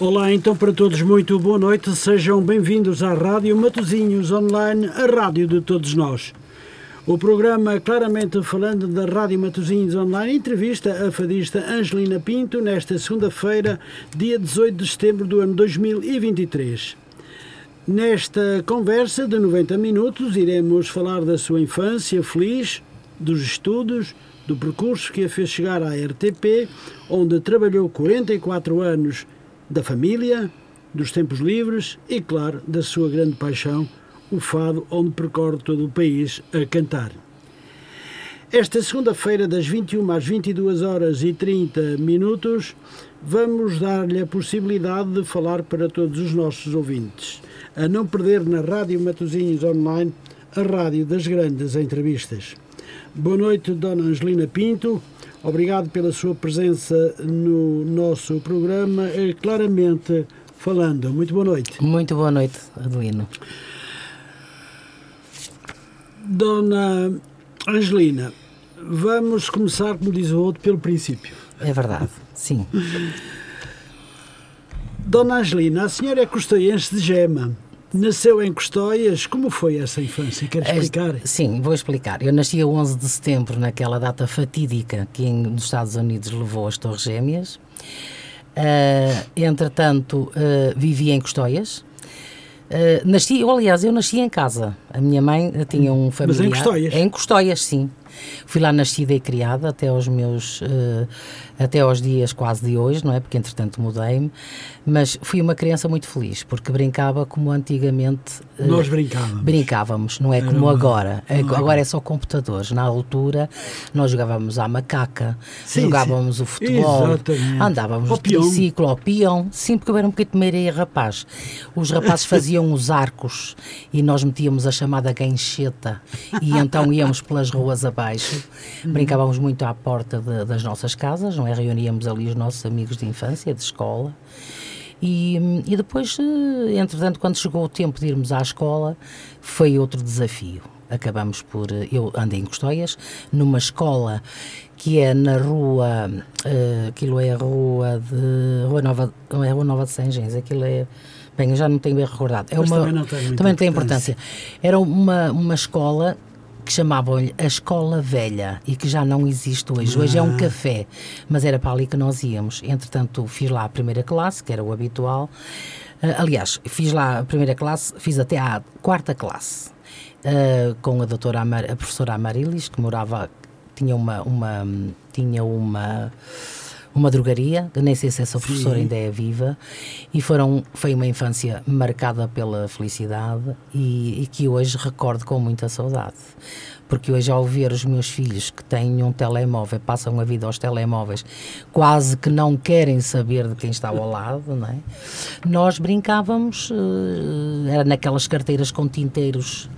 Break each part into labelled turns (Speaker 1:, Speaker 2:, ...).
Speaker 1: Olá, então para todos, muito boa noite. Sejam bem-vindos à Rádio Matozinhos Online, a rádio de todos nós. O programa Claramente Falando da Rádio Matozinhos Online entrevista a fadista Angelina Pinto nesta segunda-feira, dia 18 de setembro do ano 2023. Nesta conversa de 90 minutos, iremos falar da sua infância feliz, dos estudos, do percurso que a fez chegar à RTP, onde trabalhou 44 anos da família, dos tempos livres e, claro, da sua grande paixão, o fado, onde percorre todo o país a cantar. Esta segunda-feira, das 21 às 22 horas e 30 minutos, vamos dar-lhe a possibilidade de falar para todos os nossos ouvintes, a não perder na Rádio Matosinhos Online, a rádio das grandes entrevistas. Boa noite, Dona Angelina Pinto. Obrigado pela sua presença no nosso programa, eh, claramente falando. Muito boa noite.
Speaker 2: Muito boa noite, Adelino.
Speaker 1: Dona Angelina, vamos começar, como diz o outro, pelo princípio.
Speaker 2: É verdade, sim.
Speaker 1: Dona Angelina, a senhora é costoiense de Gema. Nasceu em Custóias. Como foi essa infância? Quer explicar?
Speaker 2: Sim, vou explicar. Eu nasci a 11 de setembro, naquela data fatídica que em, nos Estados Unidos levou as Torres Gêmeas. Uh, entretanto, uh, vivi em Custóias. Uh, nasci, eu, aliás, eu nasci em casa. A minha mãe tinha um familiar.
Speaker 1: Mas em Custóias?
Speaker 2: Em Custóias, sim. Fui lá nascida e criada até aos meus uh, até aos dias quase de hoje, não é? Porque entretanto mudei-me, mas fui uma criança muito feliz porque brincava como antigamente
Speaker 1: uh, nós brincávamos.
Speaker 2: Brincávamos, não é Era como uma... agora. Não agora é só computadores. Na altura nós jogávamos à macaca, sim, jogávamos sim. o futebol, Exatamente. andávamos no triciclo, ao peão, sim, porque eu era um bocadinho meia rapaz. Os rapazes faziam os arcos e nós metíamos a chamada gancheta e então íamos pelas ruas abaixo baixo. Brincávamos muito à porta de, das nossas casas, não é? Reuníamos ali os nossos amigos de infância, de escola. E, e depois, eh, entretanto, quando chegou o tempo de irmos à escola, foi outro desafio. Acabamos por. Eh, eu andei em Custóias, numa escola que é na rua. Uh, aquilo é a rua de. Rua Nova, não é a Rua Nova de Sangens, aquilo é. Bem, eu já não tenho bem recordado. É
Speaker 1: Mas
Speaker 2: uma,
Speaker 1: também não tem,
Speaker 2: também tem importância. Era uma, uma escola que chamavam-lhe a Escola Velha e que já não existe hoje. Hoje é um ah. café, mas era para ali que nós íamos. Entretanto, fiz lá a primeira classe, que era o habitual. Uh, aliás, fiz lá a primeira classe, fiz até a quarta classe, uh, com a doutora Amar, a professora Amarilis, que morava, tinha uma, uma tinha uma uma drogaria, nem sei se essa professora Sim. ainda é viva, e foram, foi uma infância marcada pela felicidade e, e que hoje recordo com muita saudade porque hoje ao ver os meus filhos que têm um telemóvel, passam a vida aos telemóveis, quase que não querem saber de quem está ao lado, não é? Nós brincávamos, eh, era naquelas carteiras com tinteiros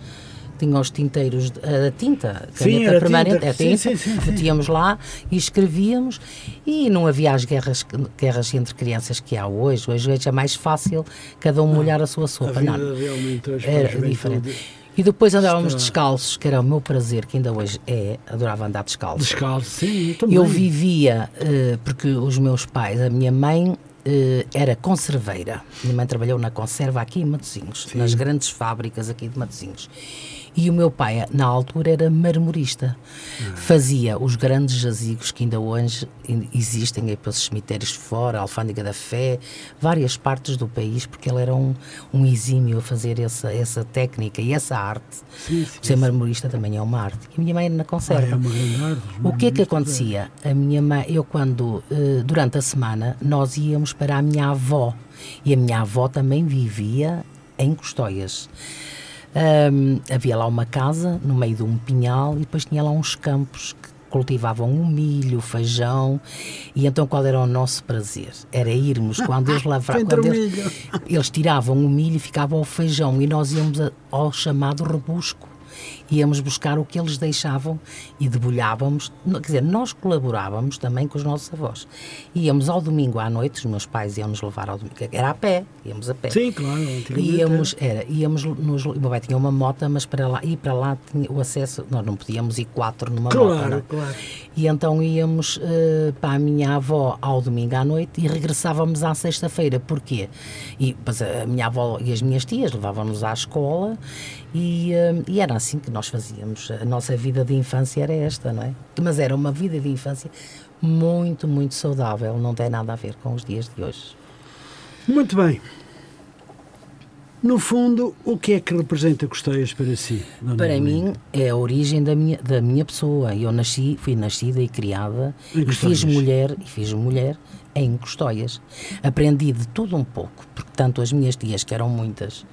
Speaker 2: tinha os tinteiros, a tinta,
Speaker 1: sim, caneta
Speaker 2: permanente,
Speaker 1: tinta.
Speaker 2: a tinta, sim, sim, sim, metíamos lá e escrevíamos e não havia as guerras, guerras entre crianças que há hoje. Hoje, é mais fácil cada um molhar a sua sopa.
Speaker 1: A vida não, realmente
Speaker 2: era diferente. E depois andávamos Está... descalços, que era o meu prazer, que ainda hoje é, adorava andar descalço.
Speaker 1: Descalço, sim, eu também.
Speaker 2: Eu vivia, uh, porque os meus pais, a minha mãe uh, era conserveira. Minha mãe trabalhou na conserva aqui em Matosinhos, nas grandes fábricas aqui de Matosinhos. E o meu pai, na altura, era marmorista. Fazia os grandes jazigos que ainda hoje existem aí pelos cemitérios fora, Alfândega da Fé, várias partes do país, porque ele era um, um exímio a fazer essa, essa técnica e essa arte. Sim, sim, Ser marmorista também é uma arte. E a minha mãe na conserva. Ah, é o que é que acontecia? A minha mãe, eu quando, eh, durante a semana, nós íamos para a minha avó. E a minha avó também vivia em Custóias. Um, havia lá uma casa no meio de um pinhal e depois tinha lá uns campos que cultivavam o milho, o feijão, e então qual era o nosso prazer? Era irmos, quando eles lavravam, quando eles, eles, tiravam o milho e ficava o feijão, e nós íamos ao chamado rebusco. Íamos buscar o que eles deixavam e debulhávamos. Quer dizer, nós colaborávamos também com os nossos avós. Íamos ao domingo à noite, os meus pais iam-nos levar ao domingo, era a pé, íamos a pé.
Speaker 1: Sim, claro.
Speaker 2: Íamos, era, íamos nos, o meu pai tinha uma moto, mas para lá, ir para lá tinha o acesso, nós não podíamos ir quatro numa
Speaker 1: claro,
Speaker 2: moto. Claro,
Speaker 1: claro.
Speaker 2: E então íamos uh, para a minha avó ao domingo à noite e regressávamos à sexta-feira. Porquê? E pois, a minha avó e as minhas tias levavam-nos à escola e, uh, e, era assim que nós fazíamos. A nossa vida de infância era esta, não é? Mas era uma vida de infância muito, muito saudável. Não tem nada a ver com os dias de hoje.
Speaker 1: Muito bem. No fundo, o que é que representa Costeias para si?
Speaker 2: Para mim é a origem da minha, da minha pessoa. Eu nasci, fui nascida e criada e fiz mulher e fiz mulher em Custóias. Aprendi de tudo um pouco, porque tanto as minhas tias, que eram muitas,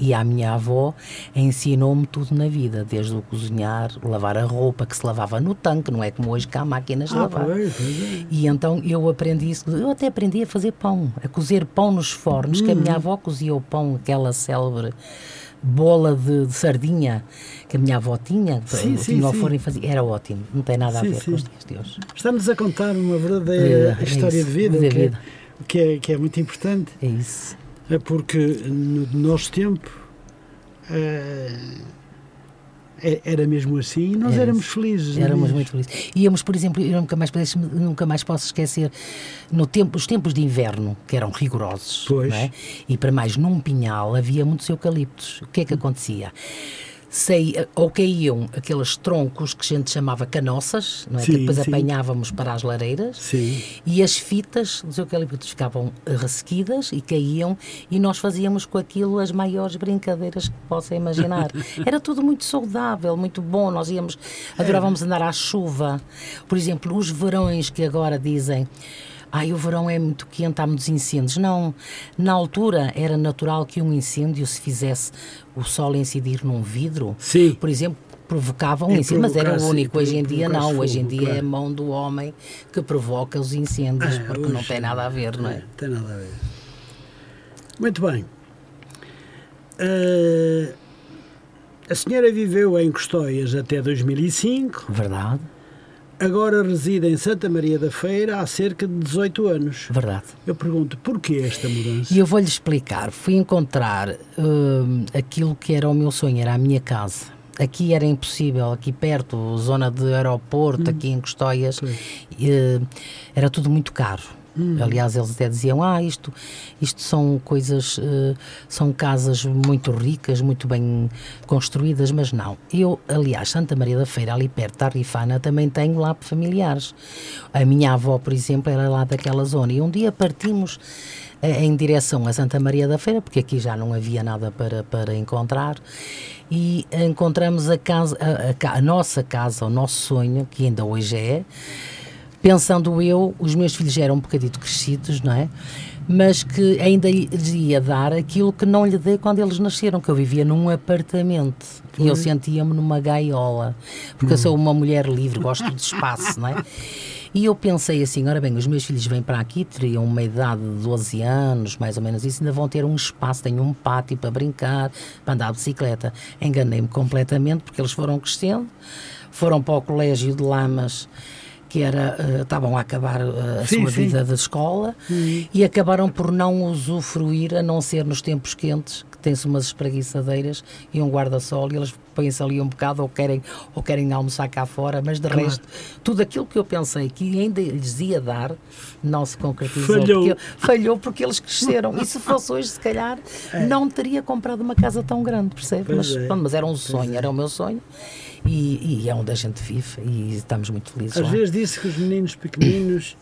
Speaker 2: e a minha avó ensinou-me tudo na vida, desde o cozinhar, lavar a roupa que se lavava no tanque, não é como hoje que há máquinas de ah, lavar. Pois, pois é. E então eu aprendi isso, eu até aprendi a fazer pão, a cozer pão nos fornos, que a minha hum. avó cozia o pão, aquela célebre bola de, de, sardinha que a minha avó tinha, sim, tinha ao forno e fazia. Era ótimo, não tem nada a ver sim. com os dias de hoje.
Speaker 1: Estamos a contar uma verdadeira é, história é de vida, de vida. Que, é, que é muito importante.
Speaker 2: É isso.
Speaker 1: É porque no nosso tempo uh, era mesmo assim e nós era éramos felizes.
Speaker 2: Éramos muito felizes. Íamos, por exemplo, eu nunca mais, nunca mais posso esquecer, no tempo, os tempos de inverno, que eram rigorosos. É? e para mais num pinhal havia muitos eucaliptos. O que é que acontecia? Saía, ou caíam aqueles troncos que a gente chamava canoças, não é? Sim, que depois sim. apanhávamos para as lareiras,
Speaker 1: sim.
Speaker 2: e as fitas dos eucaliptos ficavam ressequidas e caíam, e nós fazíamos com aquilo as maiores brincadeiras que possa imaginar. Era tudo muito saudável, muito bom, nós íamos, adorávamos andar à chuva. Por exemplo, os verões que agora dizem ai, o verão é muito quente, há muitos incêndios. Não, na altura era natural que um incêndio se fizesse o sol incidir num vidro,
Speaker 1: Sim.
Speaker 2: por exemplo, provocava um é incêndio, mas era o único. Hoje em dia não, fogo, hoje em dia claro. é a mão do homem que provoca os incêndios, ah, porque não tem nada a ver, não é? é?
Speaker 1: Tem nada a ver. Muito bem. Uh, a senhora viveu em Custóias até 2005.
Speaker 2: Verdade.
Speaker 1: Agora reside em Santa Maria da Feira há cerca de 18 anos.
Speaker 2: Verdade.
Speaker 1: Eu pergunto, porquê esta mudança?
Speaker 2: E eu vou-lhe explicar. Fui encontrar uh, aquilo que era o meu sonho, era a minha casa. Aqui era impossível, aqui perto, zona de aeroporto, hum. aqui em Custóias, uh, era tudo muito caro Hum. Aliás, eles até diziam: ah, isto, isto são coisas, uh, são casas muito ricas, muito bem construídas, mas não. Eu, aliás, Santa Maria da Feira, ali perto da Rifana, também tenho lá familiares. A minha avó, por exemplo, era lá daquela zona. E um dia partimos uh, em direção a Santa Maria da Feira, porque aqui já não havia nada para, para encontrar, e encontramos a, casa, a, a, a nossa casa, o nosso sonho, que ainda hoje é pensando eu, os meus filhos eram um bocadito crescidos, não é? Mas que ainda lhes ia dar aquilo que não lhe dei quando eles nasceram, que eu vivia num apartamento Foi. e eu sentia-me numa gaiola, porque hum. eu sou uma mulher livre, gosto de espaço, não é? E eu pensei assim, ora bem, os meus filhos vêm para aqui, teriam uma idade de 12 anos, mais ou menos isso, ainda vão ter um espaço, têm um pátio para brincar, para andar de bicicleta. Enganei-me completamente, porque eles foram crescendo, foram para o colégio de Lamas, que era uh, estavam a acabar uh, a sim, sua sim. vida da escola uhum. e acabaram por não usufruir, a não ser nos tempos quentes, que tem-se umas espreguiçadeiras e um guarda-sol e eles põem-se ali um bocado ou querem, ou querem almoçar cá fora, mas de claro. resto, tudo aquilo que eu pensei que ainda lhes ia dar não se concretizou.
Speaker 1: Falhou.
Speaker 2: Porque, falhou porque eles cresceram. E se fosse hoje, se calhar, é. não teria comprado uma casa tão grande, percebe? Mas, é. mas era um sonho, é. era o meu sonho e, e, é onde a gente vive e estamos muito felizes.
Speaker 1: Às
Speaker 2: lá.
Speaker 1: vezes disse que os meninos pequeninos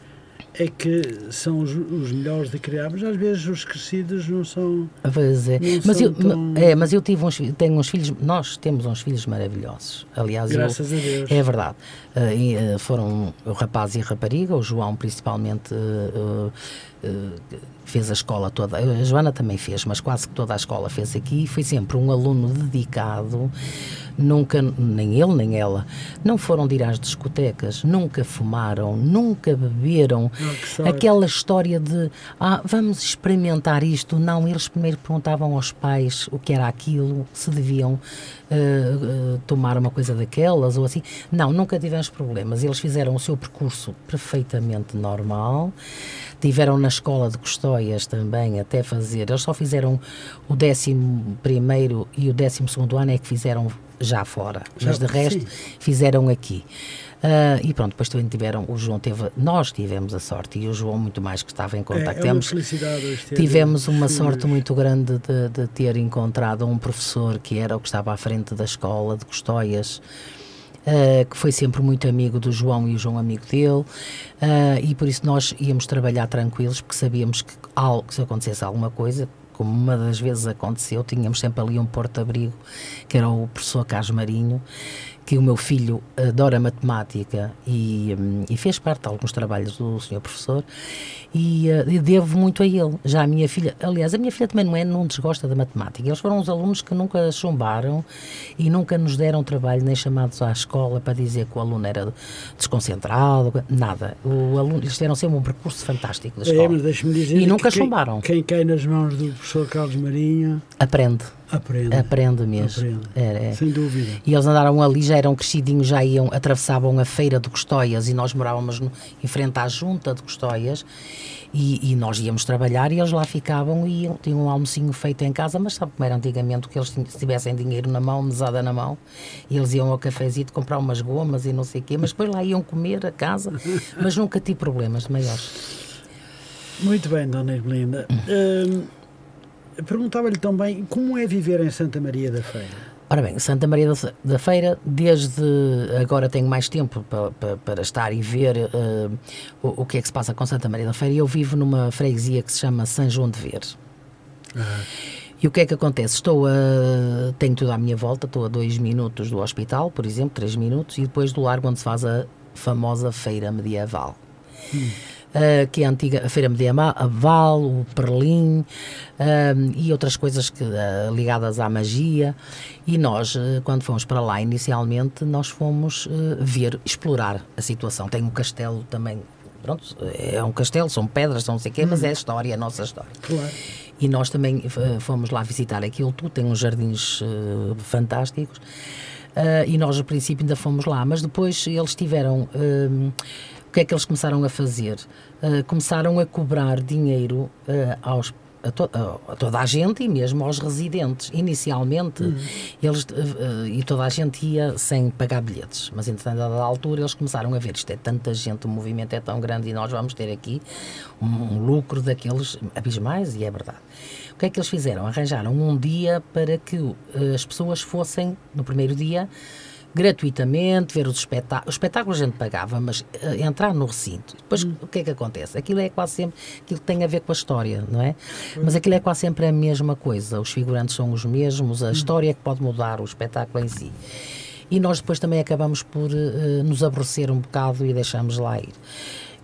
Speaker 1: é que são os, os, melhores de criar, mas às vezes os crescidos não são.
Speaker 2: Pois é. Mas eu, tão... é, mas eu tive uns, tenho uns filhos, nós temos uns filhos maravilhosos. Aliás,
Speaker 1: Graças
Speaker 2: eu,
Speaker 1: a Deus.
Speaker 2: É verdade. Uh, foram o rapaz e a rapariga, o João principalmente. Uh, fez a escola toda, a Joana também fez, mas quase que toda a escola fez aqui, foi sempre um aluno dedicado, nunca, nem ele nem ela, não foram de ir às discotecas, nunca fumaram, nunca beberam.
Speaker 1: Oh,
Speaker 2: Aquela história de, ah, vamos experimentar isto. Não, eles primeiro perguntavam aos pais o que era aquilo, se deviam uh, uh, tomar uma coisa daquelas ou assim. Não, nunca tivemos problemas. Eles fizeram o seu percurso perfeitamente normal. Tiveram na escola de Custóias também até fazer. Eles só fizeram o 11 e o 12 ano é que fizeram já fora, já, mas de resto sim. fizeram aqui. Uh, e pronto, depois também tiveram, o João teve, nós tivemos a sorte, e o João muito mais que estava em contato.
Speaker 1: É, é
Speaker 2: tivemos uma sorte muito grande de, de, ter encontrado um professor que era o que estava à frente da escola de Custóias, Uh, que foi sempre muito amigo do João e o João amigo dele, uh, e por isso nós íamos trabalhar tranquilos, porque sabíamos que, algo, se acontecesse alguma coisa, como uma das vezes aconteceu, tínhamos sempre ali um porto-abrigo, que era o professor Carlos Marinho, que o meu filho adora matemática e, hum, e fez parte de alguns trabalhos do senhor professor e, uh, e, devo muito a ele. Já a minha filha, aliás, a minha filha também não é, não desgosta da matemática. Eles foram os alunos que nunca chumbaram e nunca nos deram trabalho nem chamados à escola para dizer que o aluno era desconcentrado, nada. O aluno, eles tiveram sempre um percurso fantástico da é, escola.
Speaker 1: É, dizer
Speaker 2: e nunca
Speaker 1: quem,
Speaker 2: chumbaram.
Speaker 1: Quem cai nas mãos do professor Carlos Marinho
Speaker 2: aprende.
Speaker 1: Aprende.
Speaker 2: Aprende mesmo.
Speaker 1: Aprende. É, é. Sem dúvida.
Speaker 2: E eles andaram ali, já eram crescidinhos, já iam, atravessavam a feira de Custóias e nós morávamos no, em frente à junta de Custóias e, e, nós íamos trabalhar e eles lá ficavam e tinham um almocinho feito em casa, mas sabe como era antigamente que eles se tivessem dinheiro na mão, mesada na mão, e eles iam ao cafezinho comprar umas gomas e não sei o quê, mas depois lá iam comer a casa, mas nunca tive problemas maiores.
Speaker 1: Muito bem, Dona Ermelinda. Hum, Perguntava-lhe também como é viver em Santa Maria da Feira.
Speaker 2: Ora bem, Santa Maria da Feira, desde agora tenho mais tempo para, para, para estar e ver uh, o, o, que é que se passa com Santa Maria da Feira. Eu vivo numa freguesia que se chama São João de Ver. Uhum. E o que é que acontece? Estou a. Tenho tudo à minha volta, estou a dois minutos do hospital, por exemplo, três minutos, e depois do largo onde se faz a famosa feira medieval. Hum uh, que é a antiga a Feira Medieval, a Val, o Perlim uh, e outras coisas que, uh, ligadas à magia. E nós, quando fomos para lá inicialmente, nós fomos ver, explorar a situação. Tem um castelo também pronto, é um castelo, são pedras, são não sei o quê, mas é a história, a nossa história.
Speaker 1: Claro.
Speaker 2: E nós também fomos lá visitar aquilo tudo, tem uns jardins uh, fantásticos. Uh, e nós, no princípio, ainda fomos lá, mas depois eles tiveram. Uh, que é que eles começaram a fazer? Uh, começaram a cobrar dinheiro uh, aos a, to, a, toda a gente e mesmo aos residentes. Inicialmente, uhum. eles uh, e toda a gente ia sem pagar bilhetes, mas entretanto, a dada altura, eles começaram a ver isto é tanta gente, o movimento é tão grande e nós vamos ter aqui um, um lucro daqueles abismais, e é verdade. O que é que eles fizeram? Arranjaram um dia para que as pessoas fossem, no primeiro dia, gratuitamente, ver os espetáculos. Os espetáculos a gente pagava, mas uh, entrar no recinto. Depois, hum. o que é que acontece? Aquilo é quase sempre, aquilo tem a ver com a história, não é? Hum. Mas aquilo é quase sempre a mesma coisa. Os figurantes são os mesmos, a hum. história é que pode mudar, o espetáculo em si. E nós depois também acabamos por uh, nos aborrecer um bocado e deixamos lá ir.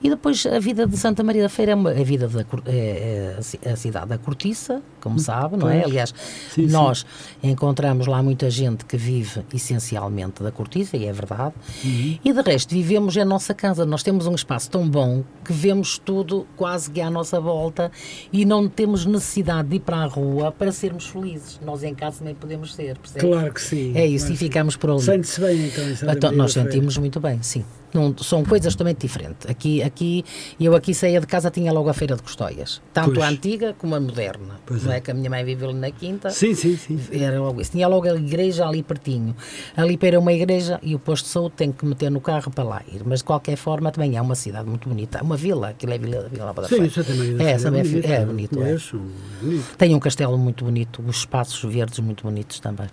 Speaker 2: E depois a vida de Santa Maria da Feira é a vida da é, é a cidade da Cortiça, como hum, sabe, não é? Aliás, sim, nós sim. encontramos lá muita gente que vive essencialmente da Cortiça, e é verdade. Uhum. E de resto, vivemos a nossa casa. Nós temos um espaço tão bom que vemos tudo quase que à nossa volta e não temos necessidade de ir para a rua para sermos felizes. Nós em casa também podemos ser, percebe?
Speaker 1: Claro que sim.
Speaker 2: É isso, claro e ficamos por ali.
Speaker 1: Sente-se bem então,
Speaker 2: então Nós sentimos muito bem, sim. Não, são coisas totalmente diferentes. Aqui, aqui, eu aqui saía de casa, tinha logo a Feira de Custóias. Tanto pois. a antiga como a moderna. Pois não é. é. que a minha mãe viveu ali na quinta.
Speaker 1: Sim, sim, sim.
Speaker 2: Era logo isso. Tinha logo a igreja ali pertinho. Ali para uma igreja e o posto de saúde tem que meter no carro para lá ir. Mas de qualquer forma também é uma cidade muito bonita. Uma vila, aquilo é Vila, vila
Speaker 1: da Sim, isso também
Speaker 2: é,
Speaker 1: é,
Speaker 2: bonito. É, bonito, é. bonito. Tem um castelo muito bonito, os espaços verdes muito bonitos também.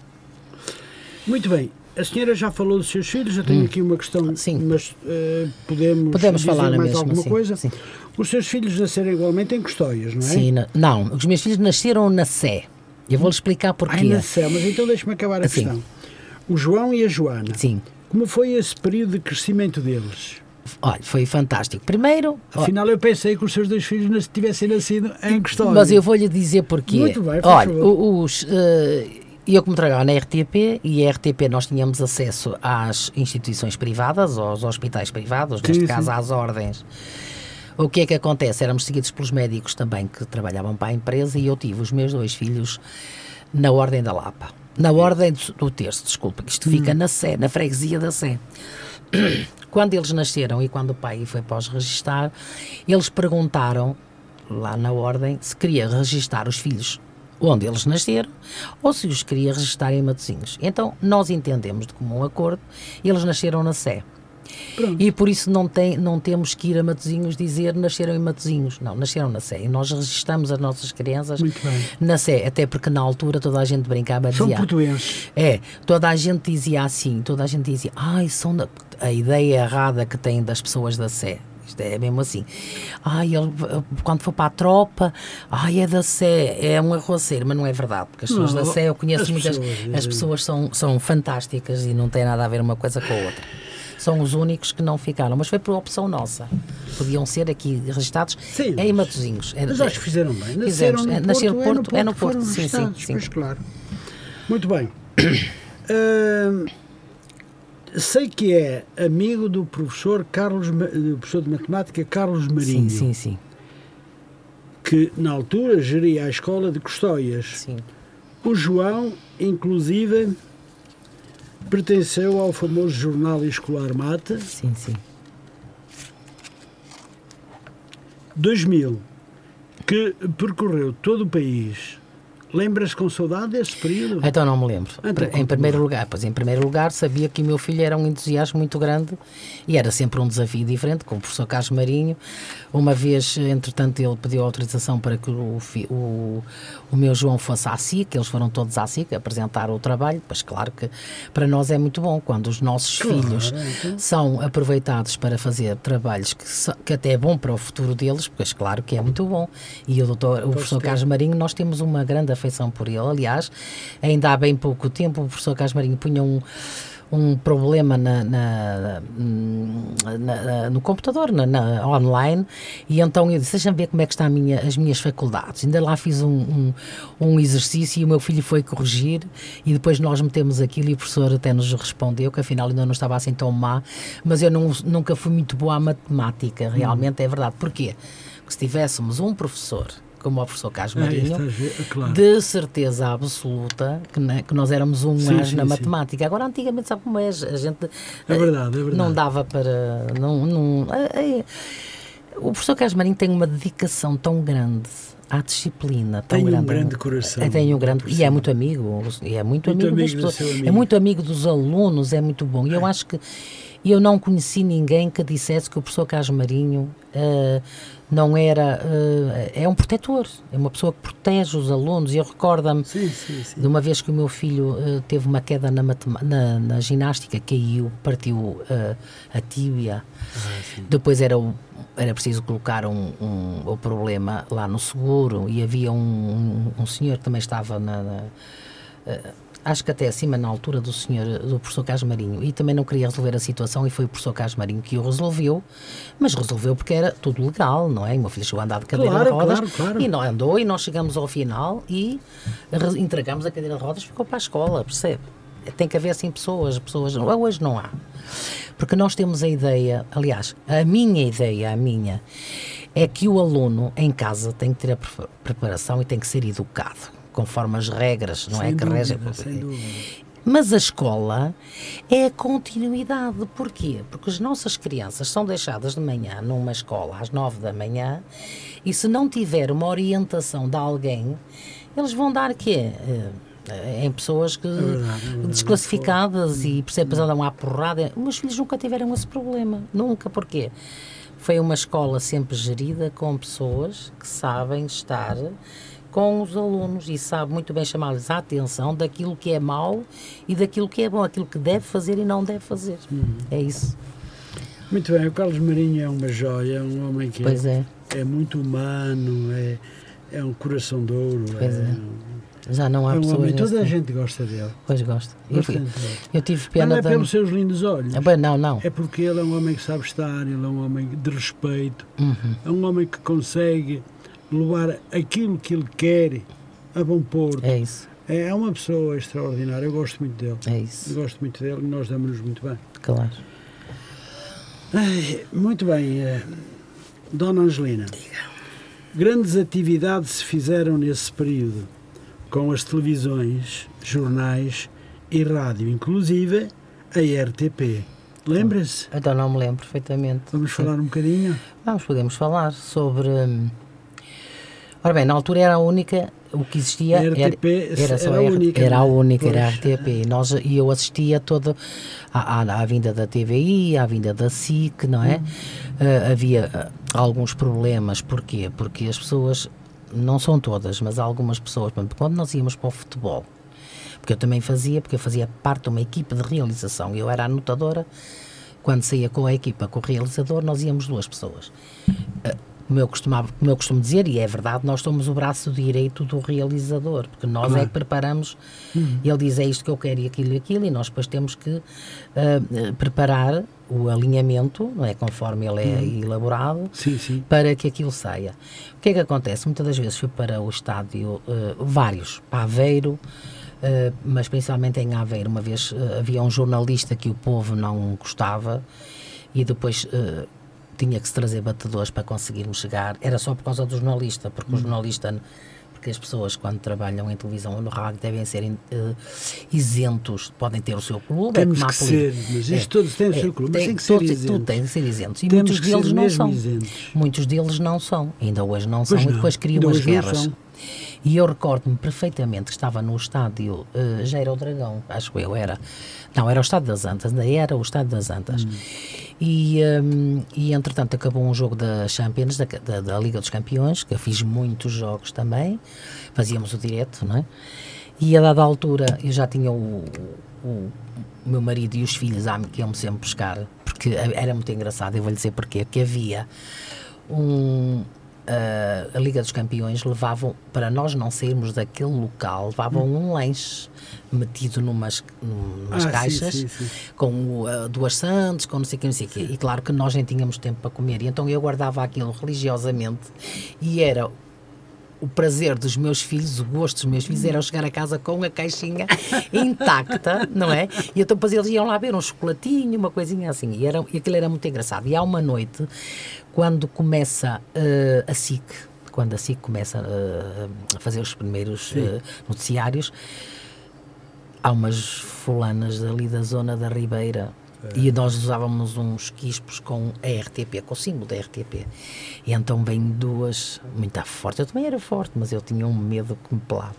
Speaker 1: Muito bem. A senhora já falou dos seus filhos, eu tenho hum. aqui uma questão,
Speaker 2: sim.
Speaker 1: mas uh, podemos,
Speaker 2: podemos falar
Speaker 1: mais
Speaker 2: mesma,
Speaker 1: alguma
Speaker 2: sim,
Speaker 1: coisa?
Speaker 2: Sim.
Speaker 1: Os seus filhos nasceram igualmente em Custóias, não é?
Speaker 2: Sim, não, os meus filhos nasceram na Sé. Eu vou-lhe explicar porquê. Ai,
Speaker 1: na Sé, mas então deixe-me acabar a assim. questão. O João e a Joana.
Speaker 2: Sim.
Speaker 1: Como foi esse período de crescimento deles?
Speaker 2: Olha, foi fantástico. Primeiro.
Speaker 1: Afinal, eu pensei que os seus dois filhos tivessem nascido em Custóias.
Speaker 2: Mas eu vou-lhe dizer porquê.
Speaker 1: Muito bem,
Speaker 2: Olha, favor. os. Uh, E eu como trabalhava na RTP, e a RTP nós tínhamos acesso às instituições privadas, aos hospitais privados, neste
Speaker 1: Sim,
Speaker 2: caso
Speaker 1: sim.
Speaker 2: às ordens. O que é que acontece? Éramos seguidos pelos médicos também que trabalhavam para a empresa e eu tive os meus dois filhos na Ordem da Lapa. Na Ordem do, Terço, desculpa, que isto fica na Sé, na freguesia da Sé. Quando eles nasceram e quando o pai foi para os registar, eles perguntaram lá na Ordem se queria registar os filhos onde eles nasceram ou se os queria registar em Matosinhos. Então nós entendemos de comum acordo, eles nasceram na Sé.
Speaker 1: Pronto.
Speaker 2: E por isso não, tem, não temos que ir a Matosinhos dizer nasceram em Matosinhos. Não, nasceram na Sé. E nós registramos as nossas crianças na Sé. Até porque na altura toda a gente brincava
Speaker 1: São
Speaker 2: dizia,
Speaker 1: portuenses.
Speaker 2: é, toda a gente dizia assim, toda a gente dizia, ai, são da... a ideia errada que tem das pessoas da Sé. É mesmo assim. Ai, ele, quando for para a tropa, ai, é da Sé, é um arroceiro, mas não é verdade, porque as pessoas
Speaker 1: Não,
Speaker 2: da Sé, eu conheço
Speaker 1: as
Speaker 2: muitas,
Speaker 1: pessoas,
Speaker 2: as
Speaker 1: eh,
Speaker 2: pessoas são, são fantásticas e não tem nada a ver uma coisa com a outra. São os únicos que não ficaram, mas foi por opção nossa. Podiam ser aqui registados
Speaker 1: Sim,
Speaker 2: em
Speaker 1: mas-
Speaker 2: Matosinhos. É-
Speaker 1: Mas acho que fizeram bem. Nasceram no
Speaker 2: É,
Speaker 1: Porto,
Speaker 2: nascer no
Speaker 1: é
Speaker 2: Porto, é no Porto, sim, sim, sim.
Speaker 1: Pois claro. Muito bem. Ahm, sei que é amigo do professor Carlos, do professor de matemática Carlos
Speaker 2: Sim,
Speaker 1: Marinho,
Speaker 2: sim, sim,
Speaker 1: que na altura geria a escola de Custóias.
Speaker 2: sim.
Speaker 1: O João, inclusive, pertenceu ao famoso jornal escolar Mata,
Speaker 2: Sim, sim.
Speaker 1: 2000, que percorreu todo o país. Lembras com saudade desse período?
Speaker 2: Então não me lembro.
Speaker 1: Então,
Speaker 2: em primeiro lugar, pois em primeiro lugar sabia que o meu filho era um entusiasmo muito grande e era sempre um desafio diferente, com o professor Carlos Marinho. Uma vez, entretanto, ele pediu autorização para que o, o, o meu João fosse à SIC, eles foram todos à SIC apresentar o trabalho, pois claro que para nós é muito bom quando os nossos
Speaker 1: Claro,
Speaker 2: filhos
Speaker 1: então.
Speaker 2: são aproveitados para fazer trabalhos que, que até é bom para o futuro deles, pois claro que é muito bom. E o, doutor, o professor
Speaker 1: ter.
Speaker 2: Carlos Marinho, nós temos uma grande afeição por ele. Aliás, ainda há bem pouco tempo, o professor Carlos Marinho punha um, um problema na, na- na- no computador, na, online, e então eu disse: Deixa-me ver como é que estão minha, as minhas faculdades. Ainda lá fiz um, um, um exercício e o meu filho foi corrigir, e depois nós metemos aquilo e o professor até nos respondeu que afinal ainda não estava assim tão má, mas eu não- nunca fui muito boa à matemática, realmente é verdade. Porquê? Porque se tivéssemos um professor como o professor Carlos
Speaker 1: Ah,
Speaker 2: Marinho?
Speaker 1: Ah, claro.
Speaker 2: de certeza absoluta que, que nós éramos um
Speaker 1: Sim, sim,
Speaker 2: na
Speaker 1: sim.
Speaker 2: matemática. Agora, antigamente, sabe como é? A gente
Speaker 1: É verdade, é verdade.
Speaker 2: não dava para. Não, não, é- é- o professor Carlos Marinho tem uma dedicação tão grande à disciplina, tão
Speaker 1: Tem um
Speaker 2: grande.
Speaker 1: grande coração,
Speaker 2: É, tem um grande, e é muito amigo, e é muito,
Speaker 1: Muito
Speaker 2: amigo, das
Speaker 1: amigo do
Speaker 2: pessoas, é
Speaker 1: amigo.
Speaker 2: muito amigo dos alunos, é muito bom. E eu acho que eu não conheci ninguém que dissesse que o professor Carlos Marinho eh, não era. eh, é um protetor, é uma pessoa que protege os alunos. E eu recordo-me de uma vez que o meu filho eh, teve uma queda na, na, na ginástica, caiu, partiu eh, a tíbia.
Speaker 1: Ah,
Speaker 2: Depois era, era preciso colocar um, um- o problema lá no seguro e havia um, um, um senhor que também estava na. na- acho que até acima na altura do senhor, do professor Carlos Marinho, e também não queria resolver a situação e foi o professor Carlos Marinho que o resolveu, mas resolveu porque era tudo legal, não é? O meu filho chegou a andar de cadeira
Speaker 1: Claro,
Speaker 2: de rodas
Speaker 1: claro, claro.
Speaker 2: e não andou e nós chegamos ao final e re- entregamos a cadeira de rodas e ficou para a escola, percebe? Tem que haver assim pessoas, pessoas, hoje não há. Porque nós temos a ideia, aliás, a minha ideia, a minha, é que o aluno em casa tem que ter a pre- preparação e tem que ser educado, conforme as regras, não é?
Speaker 1: Sem
Speaker 2: Que
Speaker 1: dúvida,
Speaker 2: regem. Mas a escola é a continuidade. Porquê? Porque as nossas crianças são deixadas de manhã numa escola às nove da manhã e se não tiver uma orientação de alguém, eles vão dar quê? Eh, Em pessoas que,
Speaker 1: é verdade.
Speaker 2: desclassificadas e percebes andam à porrada. Os meus filhos nunca tiveram esse problema. Nunca. Porquê? Foi uma escola sempre gerida com pessoas que sabem estar com os alunos e sabe muito bem chamar-lhes a atenção daquilo que é mau e daquilo que é bom, aquilo que deve fazer e não deve fazer. É isso.
Speaker 1: Muito bem, o Carlos Marinho é uma joia, é um homem que
Speaker 2: Pois é.
Speaker 1: é muito humano, é, é um coração de ouro.
Speaker 2: Pois é.
Speaker 1: um-
Speaker 2: Já não há
Speaker 1: é um
Speaker 2: pessoas.
Speaker 1: homem, toda a gente gosta dele.
Speaker 2: Pois gosto. Eu, eu tive
Speaker 1: Mas não
Speaker 2: pena
Speaker 1: é pelos seus lindos olhos.
Speaker 2: Ah, bem, Não, não.
Speaker 1: É porque ele é um homem que sabe estar, ele é um homem de respeito,
Speaker 2: Uhum.
Speaker 1: é um homem que consegue levar aquilo que ele quer a bom porto.
Speaker 2: É isso.
Speaker 1: É uma pessoa extraordinária, eu gosto muito dele.
Speaker 2: É isso.
Speaker 1: Eu gosto muito dele e nós damos-nos muito bem.
Speaker 2: Claro.
Speaker 1: Ai, muito bem, eh, Dona Angelina. Grandes atividades se fizeram nesse período, com as televisões, jornais e rádio, inclusive a RTP. Lembra-se?
Speaker 2: Então não me lembro perfeitamente.
Speaker 1: Vamos falar um bocadinho?
Speaker 2: Vamos, podemos falar sobre. hum, Ora bem, na altura era a única, o que existia
Speaker 1: A
Speaker 2: era,
Speaker 1: RTP
Speaker 2: era só
Speaker 1: era a única,
Speaker 2: Era a
Speaker 1: é?
Speaker 2: única, era a
Speaker 1: Pois.
Speaker 2: RTP. E, nós, e eu assistia todo à, à, à vinda da TVI, à vinda da SIC, não é?
Speaker 1: Uhum.
Speaker 2: Ah, havia ah, alguns problemas, porquê? Porque as pessoas, não são todas, mas algumas pessoas, quando nós íamos para o futebol, porque eu também fazia, porque eu fazia parte de uma equipe de realização, eu era anotadora, quando saía com a equipa, com o realizador, nós íamos duas pessoas. Ah, Como eu, costumava, como eu costumo dizer, e é verdade, nós somos o braço direito do realizador, porque nós é
Speaker 1: Claro.
Speaker 2: que preparamos, ele diz é isto que eu quero e aquilo e aquilo, e nós depois temos que ah, preparar o alinhamento, não é, conforme ele é elaborado,
Speaker 1: Sim, sim.
Speaker 2: para que aquilo saia. O que é que acontece? Muitas das vezes fui para o estádio, eh, vários, para Aveiro, eh, mas principalmente em Aveiro. Uma vez havia um jornalista que o povo não gostava e depois tinha que se trazer batedores para conseguirmos chegar. Era só por causa do jornalista, porque o jornalista. Porque as pessoas, quando trabalham em televisão ou no rádio, devem ser eh, isentos, podem ter o seu clube. é
Speaker 1: Temos
Speaker 2: a
Speaker 1: que
Speaker 2: política.
Speaker 1: ser, mas isto todos têm o seu clube, mas tem que ser
Speaker 2: todos-
Speaker 1: isentos.
Speaker 2: Tudo tem que ser isentos. E
Speaker 1: Temos
Speaker 2: muitos
Speaker 1: que ser
Speaker 2: deles não são.
Speaker 1: isentos.
Speaker 2: Muitos deles não são, ainda hoje não são,
Speaker 1: Pois
Speaker 2: e
Speaker 1: não,
Speaker 2: depois criam as guerras.
Speaker 1: são.
Speaker 2: E eu recordo-me perfeitamente que estava no estádio, eh, já era o Dragão, acho eu, era. Não, era o Estádio das Antas, ainda era o Estádio das Antas.
Speaker 1: Hum.
Speaker 2: E, hum, e entretanto acabou um jogo da Champions, da, da, da Liga dos Campeões, que eu fiz muitos jogos também, fazíamos o direto, não é? E a dada altura eu já tinha o, o, o meu marido e os filhos ah, que iam-me sempre buscar, porque era muito engraçado, eu vou lhe dizer porquê, porque havia um, ah, a Liga dos Campeões levavam, para nós não sairmos daquele local, levavam um lanche metido numas, numas
Speaker 1: Ah, sim,
Speaker 2: caixas
Speaker 1: sim, sim.
Speaker 2: com ah, duas sandes, com não sei o que, não sei o quê. E claro que nós nem tínhamos tempo para comer, e então eu guardava aquilo religiosamente e era o prazer dos meus filhos, o gosto dos meus filhos era chegar a casa com a caixinha intacta, não é? E então depois eles iam lá ver um chocolatinho, uma coisinha assim, e, era, e aquilo era muito engraçado. E há uma noite, quando começa eh, a SIC, quando a SIC começa eh, a fazer os primeiros eh, noticiários, há umas fulanas ali da zona da Ribeira e nós usávamos uns quispos com a RTP, com o símbolo da RTP. E então vêm duas, muito forte. Eu também era forte, mas eu tinha um medo que me pelava.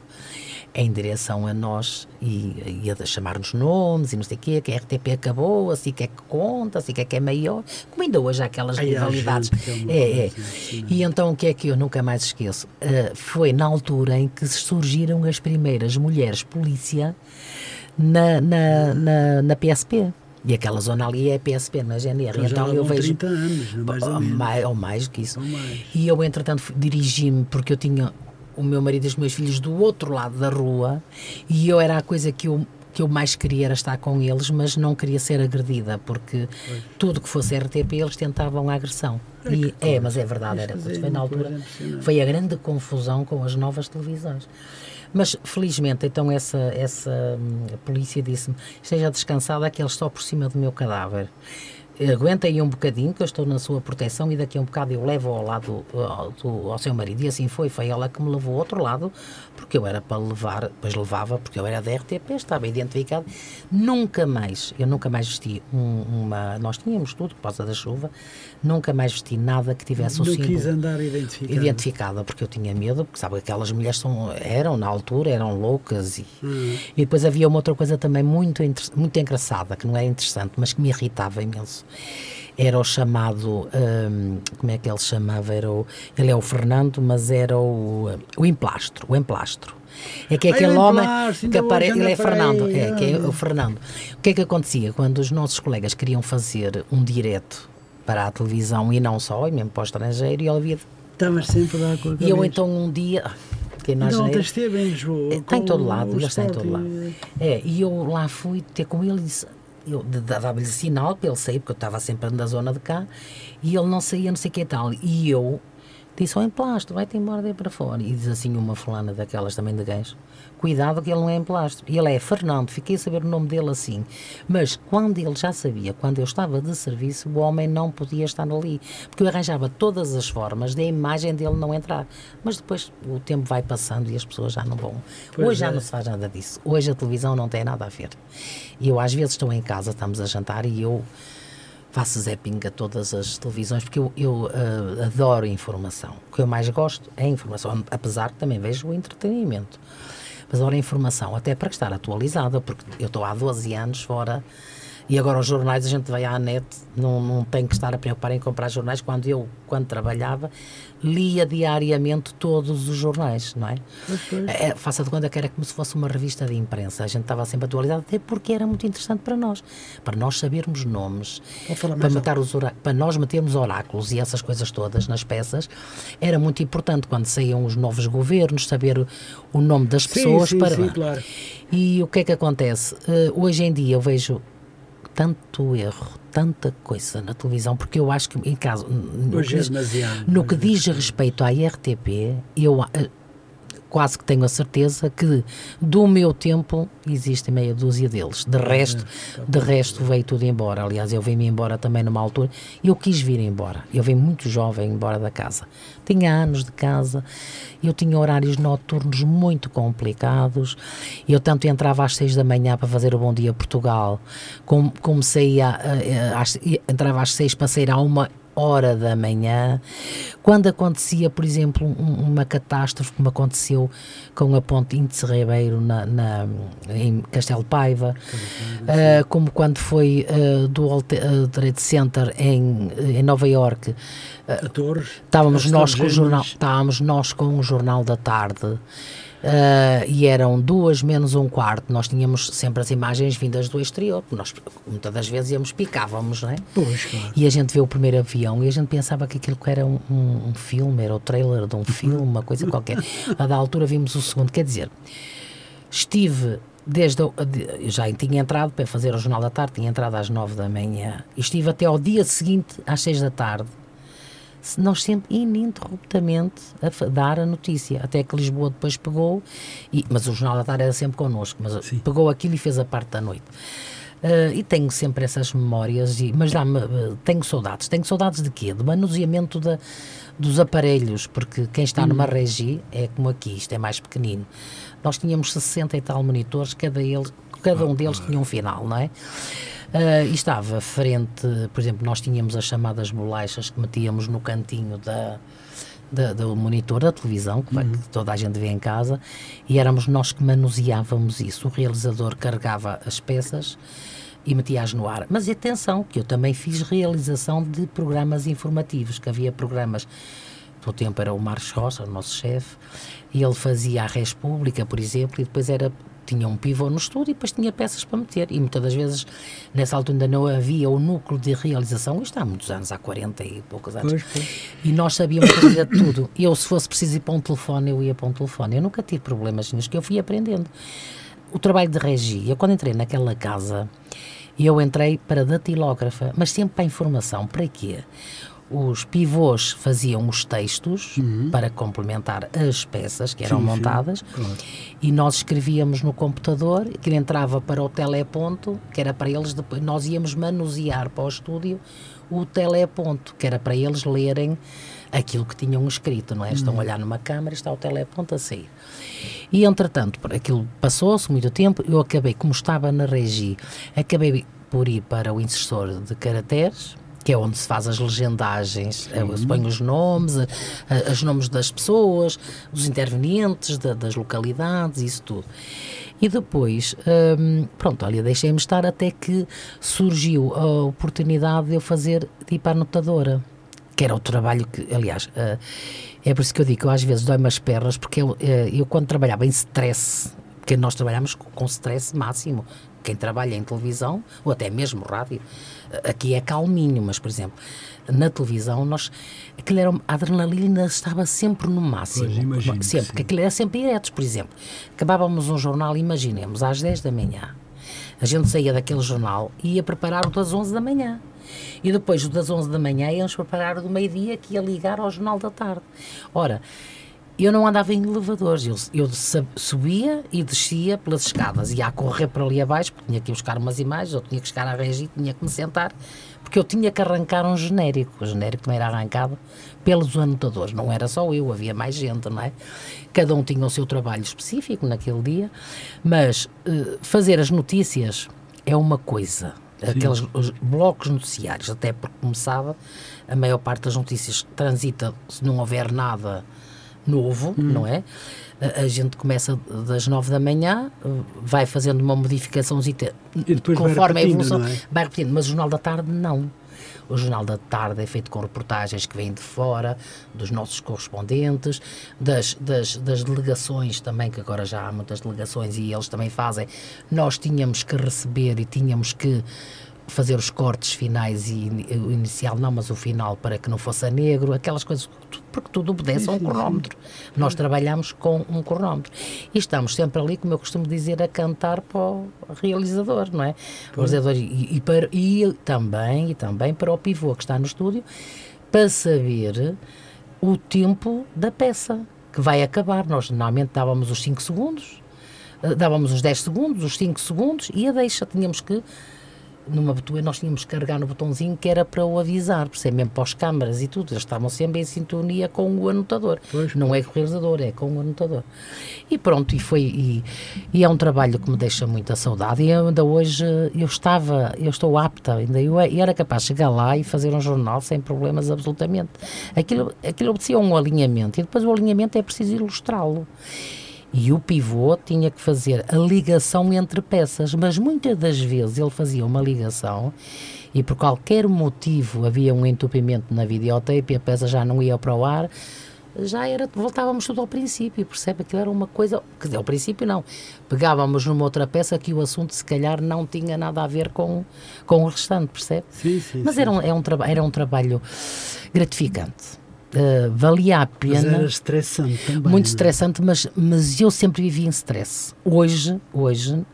Speaker 2: Em direção a nós e ia chamar-nos nomes e não sei o quê, que a RTP acabou, assim que é que conta, assim que é que é maior. Como ainda hoje há aquelas
Speaker 1: Ai,
Speaker 2: rivalidades.
Speaker 1: é
Speaker 2: É, é.
Speaker 1: assim,
Speaker 2: E então o que é que eu nunca mais esqueço? Ah, foi na altura em que surgiram as primeiras mulheres polícia na, na, na, na PSP. E aquela zona ali é PSP, não é GNR.
Speaker 1: Então
Speaker 2: então eu vejo.
Speaker 1: 30 anos, mais ou
Speaker 2: ou, mais, ou mais do que isso.
Speaker 1: Ou mais.
Speaker 2: E eu, entretanto, dirigi-me, porque eu tinha o meu marido e os meus filhos do outro lado da rua, e eu era a coisa que eu, que eu mais queria era estar com eles, mas não queria ser agredida, porque tudo que fosse RTP eles tentavam a agressão. E, é, mas é verdade, era,
Speaker 1: é
Speaker 2: foi na altura, foi a grande confusão com as novas televisões. Mas felizmente, então, essa, essa hum, polícia disse-me: esteja descansada, que eles estão por cima do meu cadáver. Aguenta aí um bocadinho, que eu estou na sua proteção, e daqui a um bocado eu levo ao lado ao, ao seu marido. E assim foi, foi ela que me levou ao outro lado, porque eu era para levar, depois levava, porque eu era da RTP, estava identificado. Nunca mais, eu nunca mais vesti um- uma. Nós tínhamos tudo por causa da chuva, nunca mais vesti nada que tivesse o
Speaker 1: Não
Speaker 2: símbolo
Speaker 1: quis andar identificado.
Speaker 2: identificada porque eu tinha medo, porque sabe, aquelas mulheres são, eram na altura, eram loucas e,
Speaker 1: Hum.
Speaker 2: e depois havia uma outra coisa também muito, muito engraçada, que não era interessante, mas que me irritava imenso. Era o chamado, hum, como é que ele chamava? Era o, ele é o Fernando, mas era o, o emplastro, o emplastro. É que é
Speaker 1: Ai,
Speaker 2: aquele homem que aparece, ele é Fernando, é, que é
Speaker 1: ah.
Speaker 2: o Fernando. O que é que acontecia quando os nossos colegas queriam fazer um direto para a televisão e não só, e mesmo para o estrangeiro, e ele havia
Speaker 1: Estavas sempre dar com a
Speaker 2: e eu então um dia. Que nós
Speaker 1: Não, ontem esteve em Lisboa.
Speaker 2: Está em todo lado, ele está em todo lado. É, e eu lá fui ter com ele e disse. Eu dava-lhe sinal para ele sair, porque eu estava sempre na zona de cá, e ele não saía, não sei o que tal. E eu disse ao emplastro, vai-te embora daí para fora. E diz assim uma fulana daquelas também de gays, cuidado que ele não é emplastro. E ele é Fernando, fiquei a saber o nome dele assim. Mas quando ele já sabia, quando eu estava de serviço, o homem não podia estar ali. Porque eu arranjava todas as formas da imagem dele não entrar. Mas depois o tempo vai passando e as pessoas já não vão. Pois Hoje é. já não se faz nada disso. Hoje a televisão não tem nada a ver. E eu às vezes estou em casa, estamos a jantar e eu faço zapping a todas as televisões, porque eu, eu uh, adoro informação. O que eu mais gosto é informação, apesar que também vejo o entretenimento. Mas adoro a informação, até para estar atualizada, porque eu estou há 12 anos fora e agora os jornais, a gente vai à net, não, não tem que estar a preocupar em comprar jornais. Quando eu, quando trabalhava, lia diariamente todos os jornais, não é? é, faça de conta que era como se fosse uma revista de imprensa. A gente estava sempre atualizado, até porque era muito interessante para nós. Para nós sabermos nomes, para, matar os para nós metermos oráculos e essas coisas todas nas peças, era muito importante quando saíam os novos governos, saber o nome das pessoas.
Speaker 1: Sim, sim,
Speaker 2: para...
Speaker 1: sim, claro.
Speaker 2: E o que é que acontece? Uh, hoje em dia eu vejo tanto erro, tanta coisa na televisão, porque eu acho que, em caso, no,
Speaker 1: é
Speaker 2: no que diz respeito à RTP, eu eh, quase que tenho a certeza que do meu tempo existe meia dúzia deles. De resto, de resto veio tudo embora. Aliás, eu vim-me embora também numa altura. Eu quis vir embora. Eu vim muito jovem embora da casa. Tinha anos de casa. Eu tinha horários noturnos muito complicados. Eu tanto entrava às seis da manhã para fazer o Bom Dia Portugal, como comecei a, a, a, entrava às seis para sair a uma hora da manhã, quando acontecia, por exemplo, um, uma catástrofe como aconteceu com a ponte Índice Ribeiro na, na, em Castelo Paiva, uh, como quando foi uh, do World Trade Center em, em Nova York.
Speaker 1: Uh,
Speaker 2: estávamos nós com o jornal, estávamos nós com o jornal da tarde Uh, e eram duas menos um quarto. Nós tínhamos sempre as imagens vindas do exterior, nós muitas das vezes íamos, picávamos, não é?
Speaker 1: Pois, claro.
Speaker 2: E a gente vê o primeiro avião e a gente pensava que aquilo era um, um, um filme, era o trailer de um filme, uma coisa qualquer. A da altura vimos o segundo, quer dizer, estive desde já tinha entrado para fazer o Jornal da Tarde, tinha entrado às nove da manhã e estive até ao dia seguinte às seis da tarde nós sempre ininterruptamente a dar a notícia, até que Lisboa depois pegou, e, mas o Jornal da Tarde era sempre connosco, mas Sim. pegou aquilo e fez a parte da noite. Uh, e tenho sempre essas memórias, e, mas dá-me, uh, tenho saudades. Tenho saudades de quê? Do manuseamento da, dos aparelhos, porque quem está hum. numa regi é como aqui, isto é mais pequenino. Nós tínhamos 60 e tal monitores, cada, ele, cada um deles tinha um final, não é? Uh, e estava frente, por exemplo, nós tínhamos as chamadas bolachas que metíamos no cantinho da, da, do monitor da televisão, que, uhum. toda a gente vê em casa, e éramos nós que manuseávamos isso. O realizador carregava as peças e metia-as no ar. Mas atenção, que eu também fiz realização de programas informativos, que havia programas no tempo era o Marcos Roça, o nosso chefe, e ele fazia a Res Pública, por exemplo, e depois era tinha um pivô no estúdio e depois tinha peças para meter. E muitas das vezes, nessa altura, ainda não havia o núcleo de realização. Isto há muitos anos, há 40 e poucos anos.
Speaker 1: Pois, pois.
Speaker 2: E nós sabíamos fazer tudo. Eu, se fosse preciso ir para um telefone, eu ia para um telefone. Eu nunca tive problemas nisso, que eu fui aprendendo. O trabalho de regi, eu quando entrei naquela casa, eu entrei para datilógrafa, mas sempre para informação. Para quê? Os pivôs faziam os textos uhum. para complementar as peças que eram sim, montadas sim, claro. e nós escrevíamos no computador que entrava para o teleponto que era para eles depois nós íamos manusear para o estúdio o teleponto que era para eles lerem aquilo que tinham escrito não é estão a uhum. olhar numa câmara está o teleponto a sair e entretanto aquilo passou-se muito tempo eu acabei como estava na regi acabei por ir para o instrutor de caracteres que é onde se faz as legendagens, uhum. se os nomes, a, a, os nomes das pessoas, dos intervenientes, da, das localidades, isso tudo. E depois, hum, pronto, olha, deixei-me estar até que surgiu a oportunidade de eu fazer, de ir para a notadora, que era o trabalho que, aliás, uh, é por isso que eu digo que eu às vezes dói-me as pernas, porque eu, uh, eu quando trabalhava em stress, porque nós trabalhamos com stress máximo, quem trabalha em televisão, ou até mesmo rádio, aqui é calminho, mas, por exemplo, na televisão, nós, aquilo era, a adrenalina estava sempre no máximo.
Speaker 1: Pois, imagino,
Speaker 2: sempre, porque aquilo era sempre diretos, por exemplo. Acabávamos um jornal, imaginemos, às 10 da manhã. A gente saía daquele jornal e ia preparar o das 11 da manhã. E depois, o das 11 da manhã, íamos preparar o do meio-dia, que ia ligar ao jornal da tarde. Ora, eu não andava em elevadores, eu, eu subia e descia pelas escadas, ia a correr para ali abaixo, porque tinha que ir buscar umas imagens, eu tinha que chegar à regi, tinha que me sentar, porque eu tinha que arrancar um genérico. O genérico também era arrancado pelos anotadores, não era só eu, havia mais gente, não é? Cada um tinha o seu trabalho específico naquele dia, mas uh, fazer as notícias é uma coisa. Sim. Aqueles blocos noticiários, até porque começava, a maior parte das notícias transita, se não houver nada novo, hum. não é? A, a, gente começa das nove da manhã, vai fazendo uma modificação conforme a evolução, é? vai repetindo, mas o Jornal da Tarde não. O Jornal da Tarde é feito com reportagens que vêm de fora, dos nossos correspondentes, das, das, das, delegações também, que agora já há muitas delegações e eles também fazem. Nós tínhamos que receber e tínhamos que fazer os cortes finais e o inicial não, mas o final para que não fosse a negro, aquelas coisas, porque tudo obedece a um cronómetro. Nós trabalhamos com um cronómetro. E estamos sempre ali, como eu costumo dizer, a cantar para o realizador, não é? O realizador e, e, para, e também, e também para o pivô que está no estúdio, para saber o tempo da peça que vai acabar. Nós normalmente dávamos os 5 segundos, eh, dávamos os 10 segundos, os 5 segundos e a deixa. Tínhamos que numa botua nós tínhamos que carregar no botãozinho que era para o avisar, percebe? Mesmo para as câmaras e tudo, eles estavam sempre em sintonia com o anotador. Pois. Não é com o realizador, é com o anotador. E pronto, e foi, e, e, é um trabalho que me deixa muita saudade. E ainda hoje eu estava, eu estou apta, ainda eu, era capaz de chegar lá e fazer um jornal sem problemas absolutamente. Aquilo, aquilo obedecia um alinhamento e depois o alinhamento é preciso ilustrá-lo. E o pivô tinha que fazer a ligação entre peças, mas muitas das vezes ele fazia uma ligação e por qualquer motivo havia um entupimento na videotape e a peça já não ia para o ar, já era, voltávamos tudo ao princípio, percebe? Aquilo era uma coisa, quer dizer, ao princípio não, pegávamos numa outra peça que o assunto se calhar não tinha nada a ver com, com o restante, percebe?
Speaker 1: Sim, sim.
Speaker 2: Mas
Speaker 1: sim.
Speaker 2: Era, um, é um era um trabalho gratificante uh, valia a pena. Mas
Speaker 1: era estressante também.
Speaker 2: Muito
Speaker 1: é?
Speaker 2: estressante, mas, mas eu sempre vivi em stress. Hoje, hoje,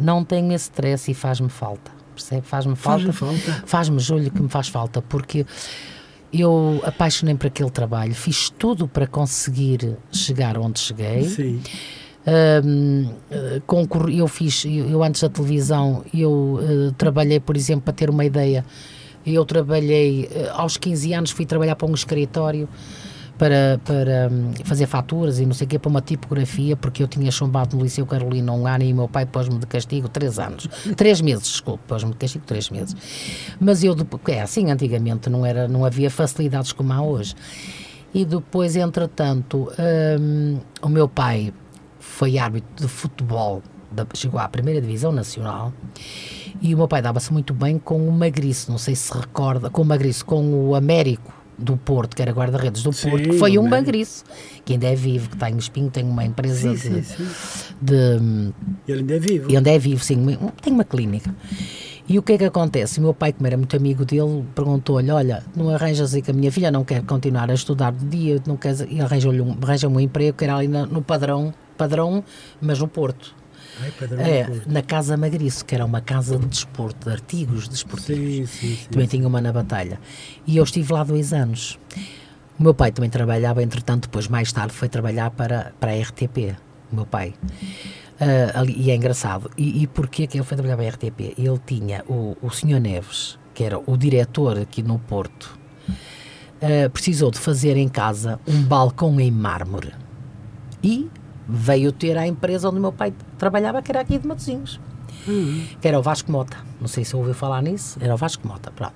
Speaker 2: não tenho esse stress e faz-me falta. Percebe? Faz-me falta.
Speaker 1: Faz-me falta.
Speaker 2: Faz-me julho que me faz falta, porque eu apaixonei por aquele trabalho, fiz tudo para conseguir chegar onde cheguei.
Speaker 1: Sim.
Speaker 2: Um, eu fiz, eu, eu, antes da televisão, eu uh, trabalhei, por exemplo, para ter uma ideia, eu trabalhei, eh, aos 15 anos fui trabalhar para um escritório para, para hum, fazer faturas e não sei o quê, para uma tipografia, porque eu tinha chumbado no Liceu Carolina um ano e meu pai pôs-me de castigo três anos. três meses, desculpe, pôs-me de castigo três meses. Mas eu, é assim, antigamente não, era, não havia facilidades como há hoje. E depois, entretanto, um, o meu pai foi árbitro de futebol, da, chegou à primeira divisão nacional e o meu pai dava-se muito bem com o Magriço, não sei se recorda, com o Magriço, com o Américo do Porto, que era guarda-redes do sim, Porto, que foi um Magriço, que ainda é vivo, que está em Espinho, tem uma empresa sim, de, sim, de.
Speaker 1: Ele ainda é vivo.
Speaker 2: Ele ainda é vivo, sim, tem uma clínica. E o que é que acontece? O meu pai, como era muito amigo dele, perguntou-lhe: Olha, não arranjas aí que a minha filha não quer continuar a estudar de dia, não quer, e arranja-lhe um, arranja um emprego que era ali no padrão, padrão, mas no Porto.
Speaker 1: Ai,
Speaker 2: é, na Casa Magriço, que era uma casa de desporto, de artigos desportivos. Sim, sim, sim, também tinha uma na Batalha. E eu estive lá dois anos. O meu pai também trabalhava, entretanto, depois mais tarde foi trabalhar para, para a RTP, o meu pai. Uh, ali, e é engraçado. E, e porquê que ele foi trabalhar para a RTP? Ele tinha o, o senhor Neves, que era o diretor aqui no Porto, uh, precisou de fazer em casa um balcão em mármore. E veio ter à empresa onde o meu pai trabalhava, que era aqui de Matosinhos. Uhum. Que era o Vasco Mota. Não sei se ouviu falar nisso. Era o Vasco Mota, pronto.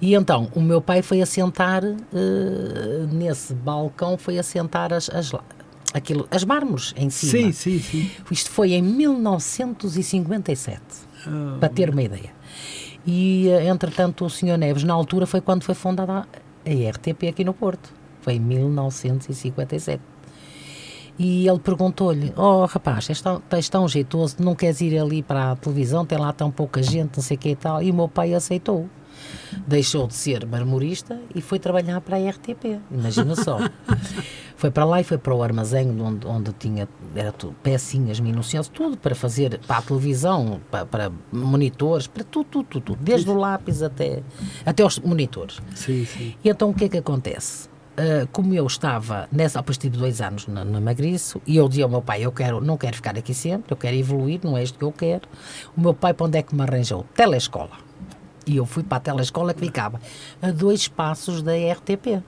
Speaker 2: E então, o meu pai foi assentar, uh, nesse balcão, foi assentar as, as, aquilo, as mármores em cima.
Speaker 1: Sim, sim, sim.
Speaker 2: Isto foi em 1957, oh. para ter uma ideia. E, eh, entretanto, o senhor Neves, na altura, foi quando foi fundada a RTP aqui no Porto. Foi em 1957. E ele perguntou-lhe: Oh rapaz, és tão, tão jeitoso, não queres ir ali para a televisão? Tem lá tão pouca gente, não sei o que e tal. E o meu pai aceitou. Deixou de ser marmorista e foi trabalhar para a RTP. Imagina só. Foi para lá e foi para o armazém onde, onde tinha era tudo, pecinhas minuciosas, tudo para fazer para a televisão, para, para monitores, para tudo, tudo, tudo, tudo, desde o lápis até, até os monitores.
Speaker 1: Sim, sim.
Speaker 2: E então o que é que acontece? Uh, como eu estava nessa, depois tive dois anos na, na Magriço, e eu dizia ao meu pai: Eu quero, não quero ficar aqui sempre, eu quero evoluir, não é isto que eu quero. O meu pai, para onde é que me arranjou? Telescola. E eu fui para a telescola que ficava a dois passos da RTP.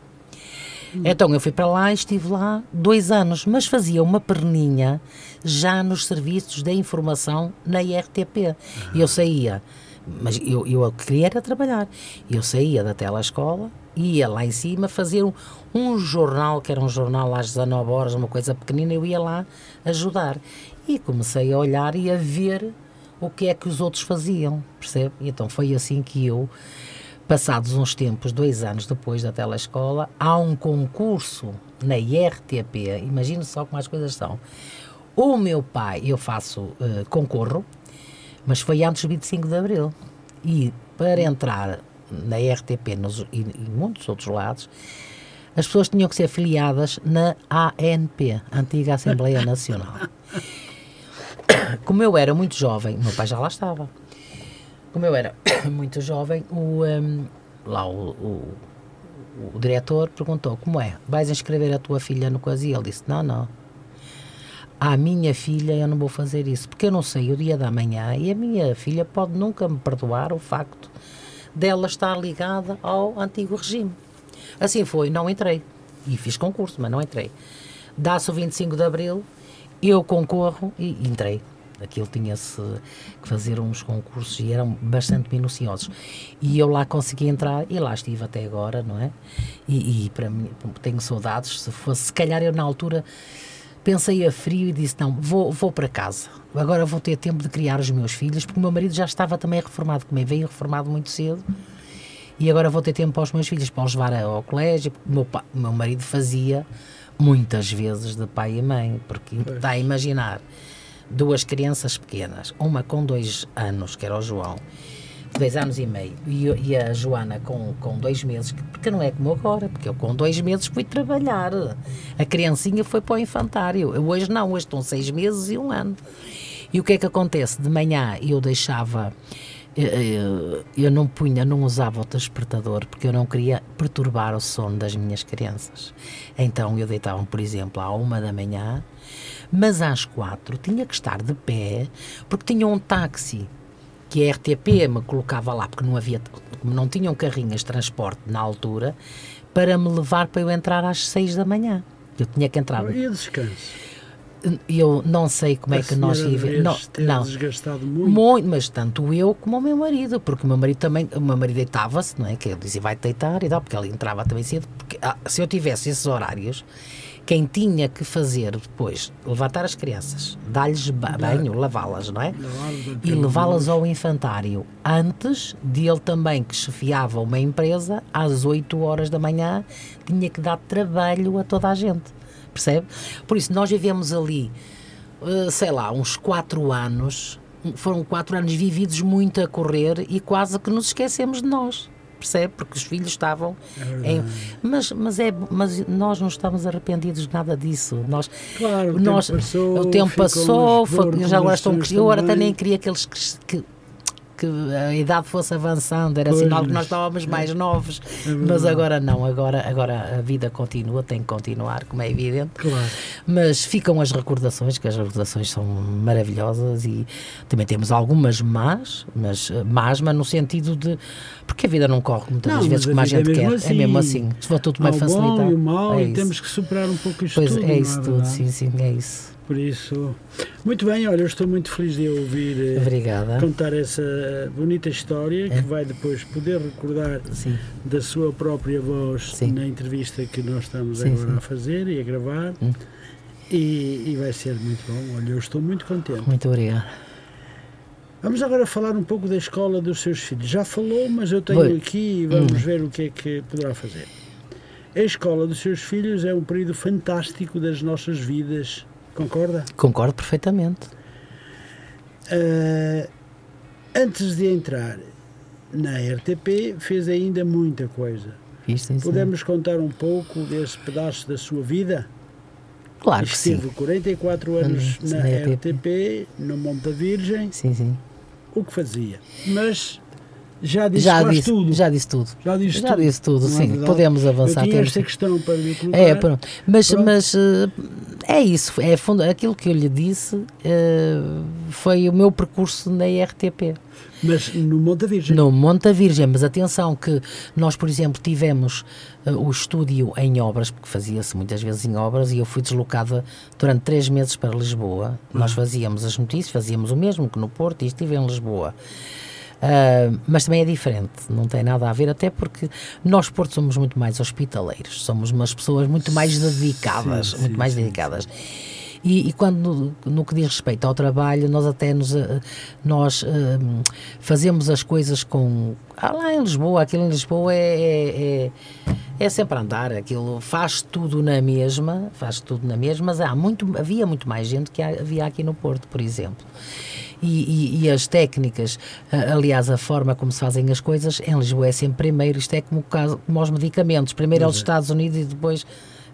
Speaker 2: Então eu fui para lá e estive lá dois anos, mas fazia uma perninha já nos serviços da informação na IRTP. E eu saía, mas eu, eu queria era trabalhar. Eu saía da telescola, ia lá em cima fazer um, um jornal, que era um jornal às 19 horas, uma coisa pequenina, eu ia lá ajudar. E comecei a olhar e a ver o que é que os outros faziam, percebe? E então foi assim que eu Passados uns tempos, dois anos depois da telescola, há um concurso na IRTP, imagino só como as coisas são. O meu pai, eu faço, uh, concorro, mas foi antes do 25 de Abril. E para entrar na RTP nos, e, e muitos outros lados, as pessoas tinham que ser filiadas na ANP, Antiga Assembleia Nacional. Como eu era muito jovem, meu pai já lá estava como eu era muito jovem, o, um, lá o, o, o, diretor perguntou: Como é? Vais inscrever a tua filha no coisa? E ele disse: Não, não. À minha filha eu não vou fazer isso, porque eu não sei o dia da manhã e a minha filha pode nunca me perdoar o facto dela estar ligada ao antigo regime. Assim foi, não entrei. E fiz concurso, mas não entrei. Dá-se o 25 de Abril, eu concorro e entrei. Aquilo tinha-se que fazer uns concursos e eram bastante minuciosos. E eu lá consegui entrar e lá estive até agora, não é? E, e para mim, tenho saudades. Se fosse, se calhar eu na altura pensei a frio e disse: não, vou, vou para casa. Agora vou ter tempo de criar os meus filhos, porque o meu marido já estava também reformado, como veio reformado muito cedo. E agora vou ter tempo para os meus filhos, para os levar ao colégio. O meu, meu marido fazia muitas vezes de pai e mãe, porque está a imaginar duas crianças pequenas, uma com dois anos, que era o João, dois anos e meio, e, e, a Joana com, com dois meses, porque não é como agora, porque eu com dois meses fui trabalhar. A criancinha foi para o infantário. Eu, hoje não, hoje estão seis meses e um ano. E o que é que acontece? De manhã eu deixava. Eu, eh, eh, eu não punha, não usava o despertador porque eu não queria perturbar o sono das minhas crianças. Então eu deitava, por exemplo, à uma da manhã mas às quatro tinha que estar de pé porque tinha um táxi que a RTP me colocava lá, porque não havia, não tinham carrinhas de transporte na altura, para me levar para eu entrar às seis da manhã. Eu tinha que entrar.
Speaker 1: E descanso?
Speaker 2: Eu não sei como
Speaker 1: a
Speaker 2: é que nós
Speaker 1: vivemos. Não, não. desgastado muito.
Speaker 2: muito. Mas tanto eu como o meu marido, porque o meu marido também, o meu marido deitava-se, não é? Que eu dizia vai deitar e tal, porque ele entrava também cedo. Porque, ah, se eu tivesse esses horários, quem tinha que fazer depois, levantar as crianças, dar-lhes banho, lavá-las, não é? E levá-las ao infantário, antes de ele também, que chefiava uma empresa, às 8 horas da manhã, tinha que dar trabalho a toda a gente, percebe? Por isso, nós vivemos ali, eh, sei lá, uns 4 anos, foram 4 anos vividos muito a correr e quase que nos esquecemos de nós percebe? Porque os filhos estavam. É em, mas, mas, é, mas nós não estamos arrependidos de nada disso. Nós,
Speaker 1: claro, o
Speaker 2: nós,
Speaker 1: tempo passou,
Speaker 2: o tempo passou foi, já agora estão Eu agora até nem queria que eles que, que a idade fosse avançando, era pois, sinal que nós estávamos mais é, novos, é mas agora não, agora, agora a vida continua, tem que continuar, como é evidente.
Speaker 1: Claro.
Speaker 2: Mas ficam as recordações, que as recordações são maravilhosas e também temos algumas más, mas más, mas no sentido de porque a vida não corre muitas não, vezes como a, a gente é quer, assim, é mesmo assim. Se for tudo mais facilitado.
Speaker 1: Bom e o mau, é e temos que superar um pouco isto
Speaker 2: pois
Speaker 1: tudo.
Speaker 2: É isso
Speaker 1: é
Speaker 2: tudo, sim, sim, é isso.
Speaker 1: Por isso, muito bem, olha, eu estou muito feliz de ouvir eh,
Speaker 2: Obrigada.
Speaker 1: contar essa bonita história é. que vai depois poder recordar
Speaker 2: sim.
Speaker 1: da sua própria voz
Speaker 2: sim.
Speaker 1: na entrevista que nós estamos sim, agora a fazer e a gravar. Hum. E, e, vai ser muito bom. Olha, eu estou muito contente.
Speaker 2: Muito obrigada.
Speaker 1: Vamos agora falar um pouco da escola dos seus filhos. Já falou, mas eu tenho Oi. aqui e vamos hum. ver o que é que poderá fazer. A escola dos seus filhos é um período fantástico das nossas vidas Concorda?
Speaker 2: Concordo perfeitamente.
Speaker 1: Uh, antes de entrar na RTP, fez ainda muita coisa.
Speaker 2: Isto,
Speaker 1: Podemos contar um pouco desse pedaço da sua vida?
Speaker 2: Claro que
Speaker 1: Esteve
Speaker 2: sim.
Speaker 1: 44 anos na,
Speaker 2: na
Speaker 1: RTP, no Monte Virgem,
Speaker 2: Sim, sim.
Speaker 1: o que fazia? Mas já disse
Speaker 2: Já disse,
Speaker 1: tudo.
Speaker 2: já disse tudo.
Speaker 1: Já disse
Speaker 2: Já
Speaker 1: tudo.
Speaker 2: disse tudo,
Speaker 1: é
Speaker 2: sim. Podemos
Speaker 1: Eu
Speaker 2: avançar.
Speaker 1: tinha
Speaker 2: temos-
Speaker 1: esta questão para lhe.
Speaker 2: É, pronto. Mas,
Speaker 1: Pronto.
Speaker 2: mas eh, é isso. É fundo, aquilo que eu lhe disse eh, foi o meu percurso na RTP.
Speaker 1: Mas no Monte Virgem.
Speaker 2: No Monte Virgem, mas atenção que nós, por exemplo, tivemos eh, o estúdio em obras, porque fazia-se muitas vezes em obras, e eu fui deslocada durante três meses para Lisboa. Nós fazíamos as notícias, fazíamos o mesmo que no Porto, e estive em Lisboa. Ah, mas também é diferente, não tem nada a ver, até porque nós, Porto, somos muito mais hospitaleiros, somos umas pessoas muito mais dedicadas,
Speaker 1: Sim,
Speaker 2: muito
Speaker 1: sim,
Speaker 2: mais
Speaker 1: sim,
Speaker 2: dedicadas. E, e quando no, no que diz respeito ao trabalho, nós até nos, ah, nós ah, fazemos as coisas com ah, lá em Lisboa, aquilo em Lisboa é, é, é, é sempre andar, aquilo faz tudo na mesma, faz tudo na mesma, mas há muito, havia muito mais gente que havia aqui no Porto, por exemplo. E, e- e as técnicas, aliás, a forma como se fazem as coisas, em Lisboa é sempre primeiro, isto é como, caso, como os medicamentos, primeiro é os Estados Unidos e depois,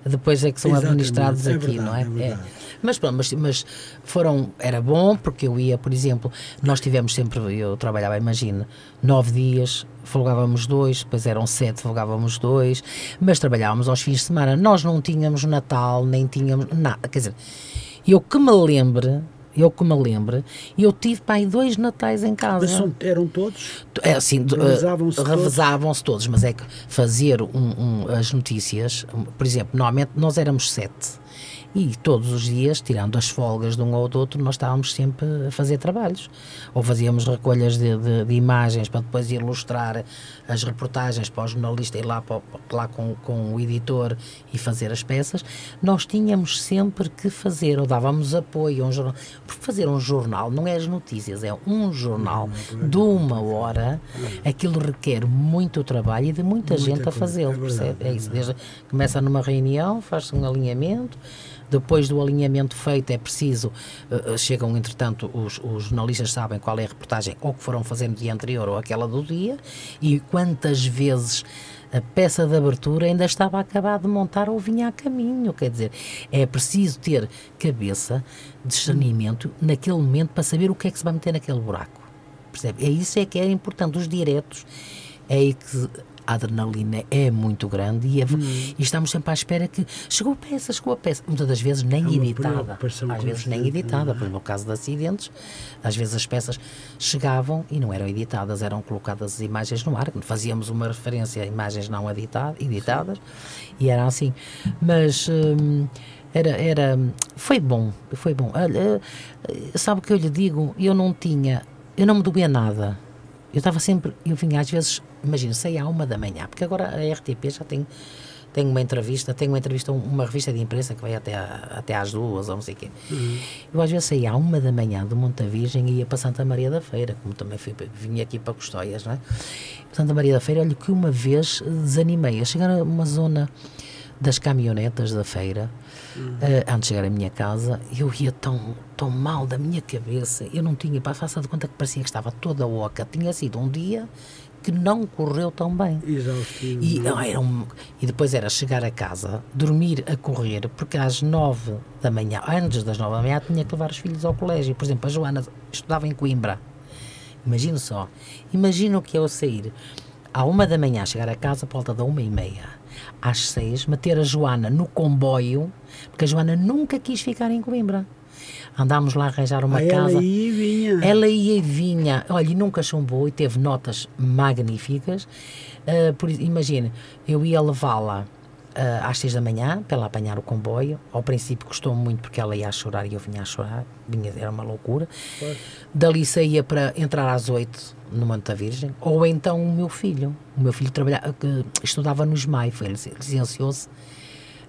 Speaker 2: depois é que são
Speaker 1: Exatamente,
Speaker 2: administrados
Speaker 1: é
Speaker 2: aqui,
Speaker 1: verdade,
Speaker 2: não é?
Speaker 1: é verdade.
Speaker 2: Mas pronto, mas, mas foram, era bom porque eu ia, por exemplo, nós tivemos sempre, eu trabalhava, imagina, nove dias, folgávamos dois, depois eram sete, folgávamos dois, mas trabalhávamos aos fins de semana. Nós não tínhamos Natal, nem tínhamos nada, quer dizer, eu que me lembre, eu que me lembre, eu tive aí dois natais em casa.
Speaker 1: Mas eram todos?
Speaker 2: É assim,
Speaker 1: Revezavam-se
Speaker 2: eh,
Speaker 1: todos?
Speaker 2: todos, mas é que fazer um- um- as notícias, por exemplo, normalmente nós éramos sete e todos os dias, tirando as folgas de um ou do outro, nós estávamos sempre a fazer trabalhos. Ou fazíamos recolhas de, de- de imagens para depois ilustrar as reportagens para o jornalista ir lá, para, lá com, com o editor e fazer as peças. Nós tínhamos sempre que fazer, ou dávamos apoio a um jornal. Porque fazer um jornal não é as notícias, é um jornal de uma hora. Aquilo requer muito trabalho e de muita,
Speaker 1: Muita
Speaker 2: gente a
Speaker 1: coisa,
Speaker 2: fazê-lo,
Speaker 1: é?
Speaker 2: É isso. Desde, começa numa reunião, faz-se um alinhamento. Depois do alinhamento feito, é preciso. eh, chegam, entretanto, os, os jornalistas sabem qual é a reportagem ou que foram fazer no dia anterior ou aquela do dia e quantas vezes a peça de abertura ainda estava a acabar de montar ou vinha a caminho. Quer dizer, é preciso ter cabeça, discernimento naquele momento para saber o que é que se vai meter naquele buraco. Percebe? É isso é que é importante. Os diretos é aí que a adrenalina é muito grande e, é-
Speaker 1: Hum.
Speaker 2: e estamos sempre à espera que chegou a peça, chegou a peça. Muitas das vezes nem
Speaker 1: É
Speaker 2: editada. Às vezes nem editada. Por exemplo, no caso de acidentes, às vezes as peças chegavam e não eram editadas, eram colocadas as imagens no ar. Fazíamos uma referência a imagens não edita- editadas e era assim. Mas. hum, era, era, foi bom, foi bom. Olha, eh, sabe o que eu lhe digo? Eu não tinha, eu não me doía nada. Eu estava sempre, eu vinha às vezes, imagina, saía à uma da manhã, porque agora a RTP já tem, tem uma entrevista, tem uma entrevista, uma revista de imprensa que vai até, à- até às duas ou não sei o quê. Eu às vezes saía à uma da manhã de Monte Virgem e ia para Santa Maria da Feira, como também fui, vinha aqui para Custóias, não é? Santa Maria da Feira, olha que uma vez desanimei a chegar a uma zona das caminhonetas da feira, eh, antes de chegar à minha casa, eu ia tão, tão mal da minha cabeça, eu não tinha, para faça de conta que parecia que estava toda oca, tinha sido um dia que não correu tão bem.
Speaker 1: Exaustivo.
Speaker 2: E,
Speaker 1: não
Speaker 2: não,
Speaker 1: é?
Speaker 2: era um- e depois era chegar a casa, dormir a correr, porque às nove da manhã, antes das nove da manhã, tinha que levar os filhos ao colégio. Por exemplo, a Joana estudava em Coimbra. Imagino só. Imagino que eu sair à uma da manhã, chegar a casa por volta da uma e meia. Às seis, meter a Joana no comboio, porque a Joana nunca quis ficar em Coimbra. Andámos lá a arranjar uma
Speaker 1: Ah, ela
Speaker 2: casa.
Speaker 1: ia e vinha.
Speaker 2: Ela ia e vinha, olha, e nunca chumbou e teve notas magníficas. Ah, por, isso, imagina, eu ia levá-la ah, às seis da manhã para ela apanhar o comboio. Ao princípio custou muito porque ela ia a chorar e eu vinha a chorar, vinha, era uma loucura. Dali saía para entrar às oito no Monte da Virgem, ou então o meu filho. O meu filho trabalhava, que estudava no SMAI, ele licenciou-se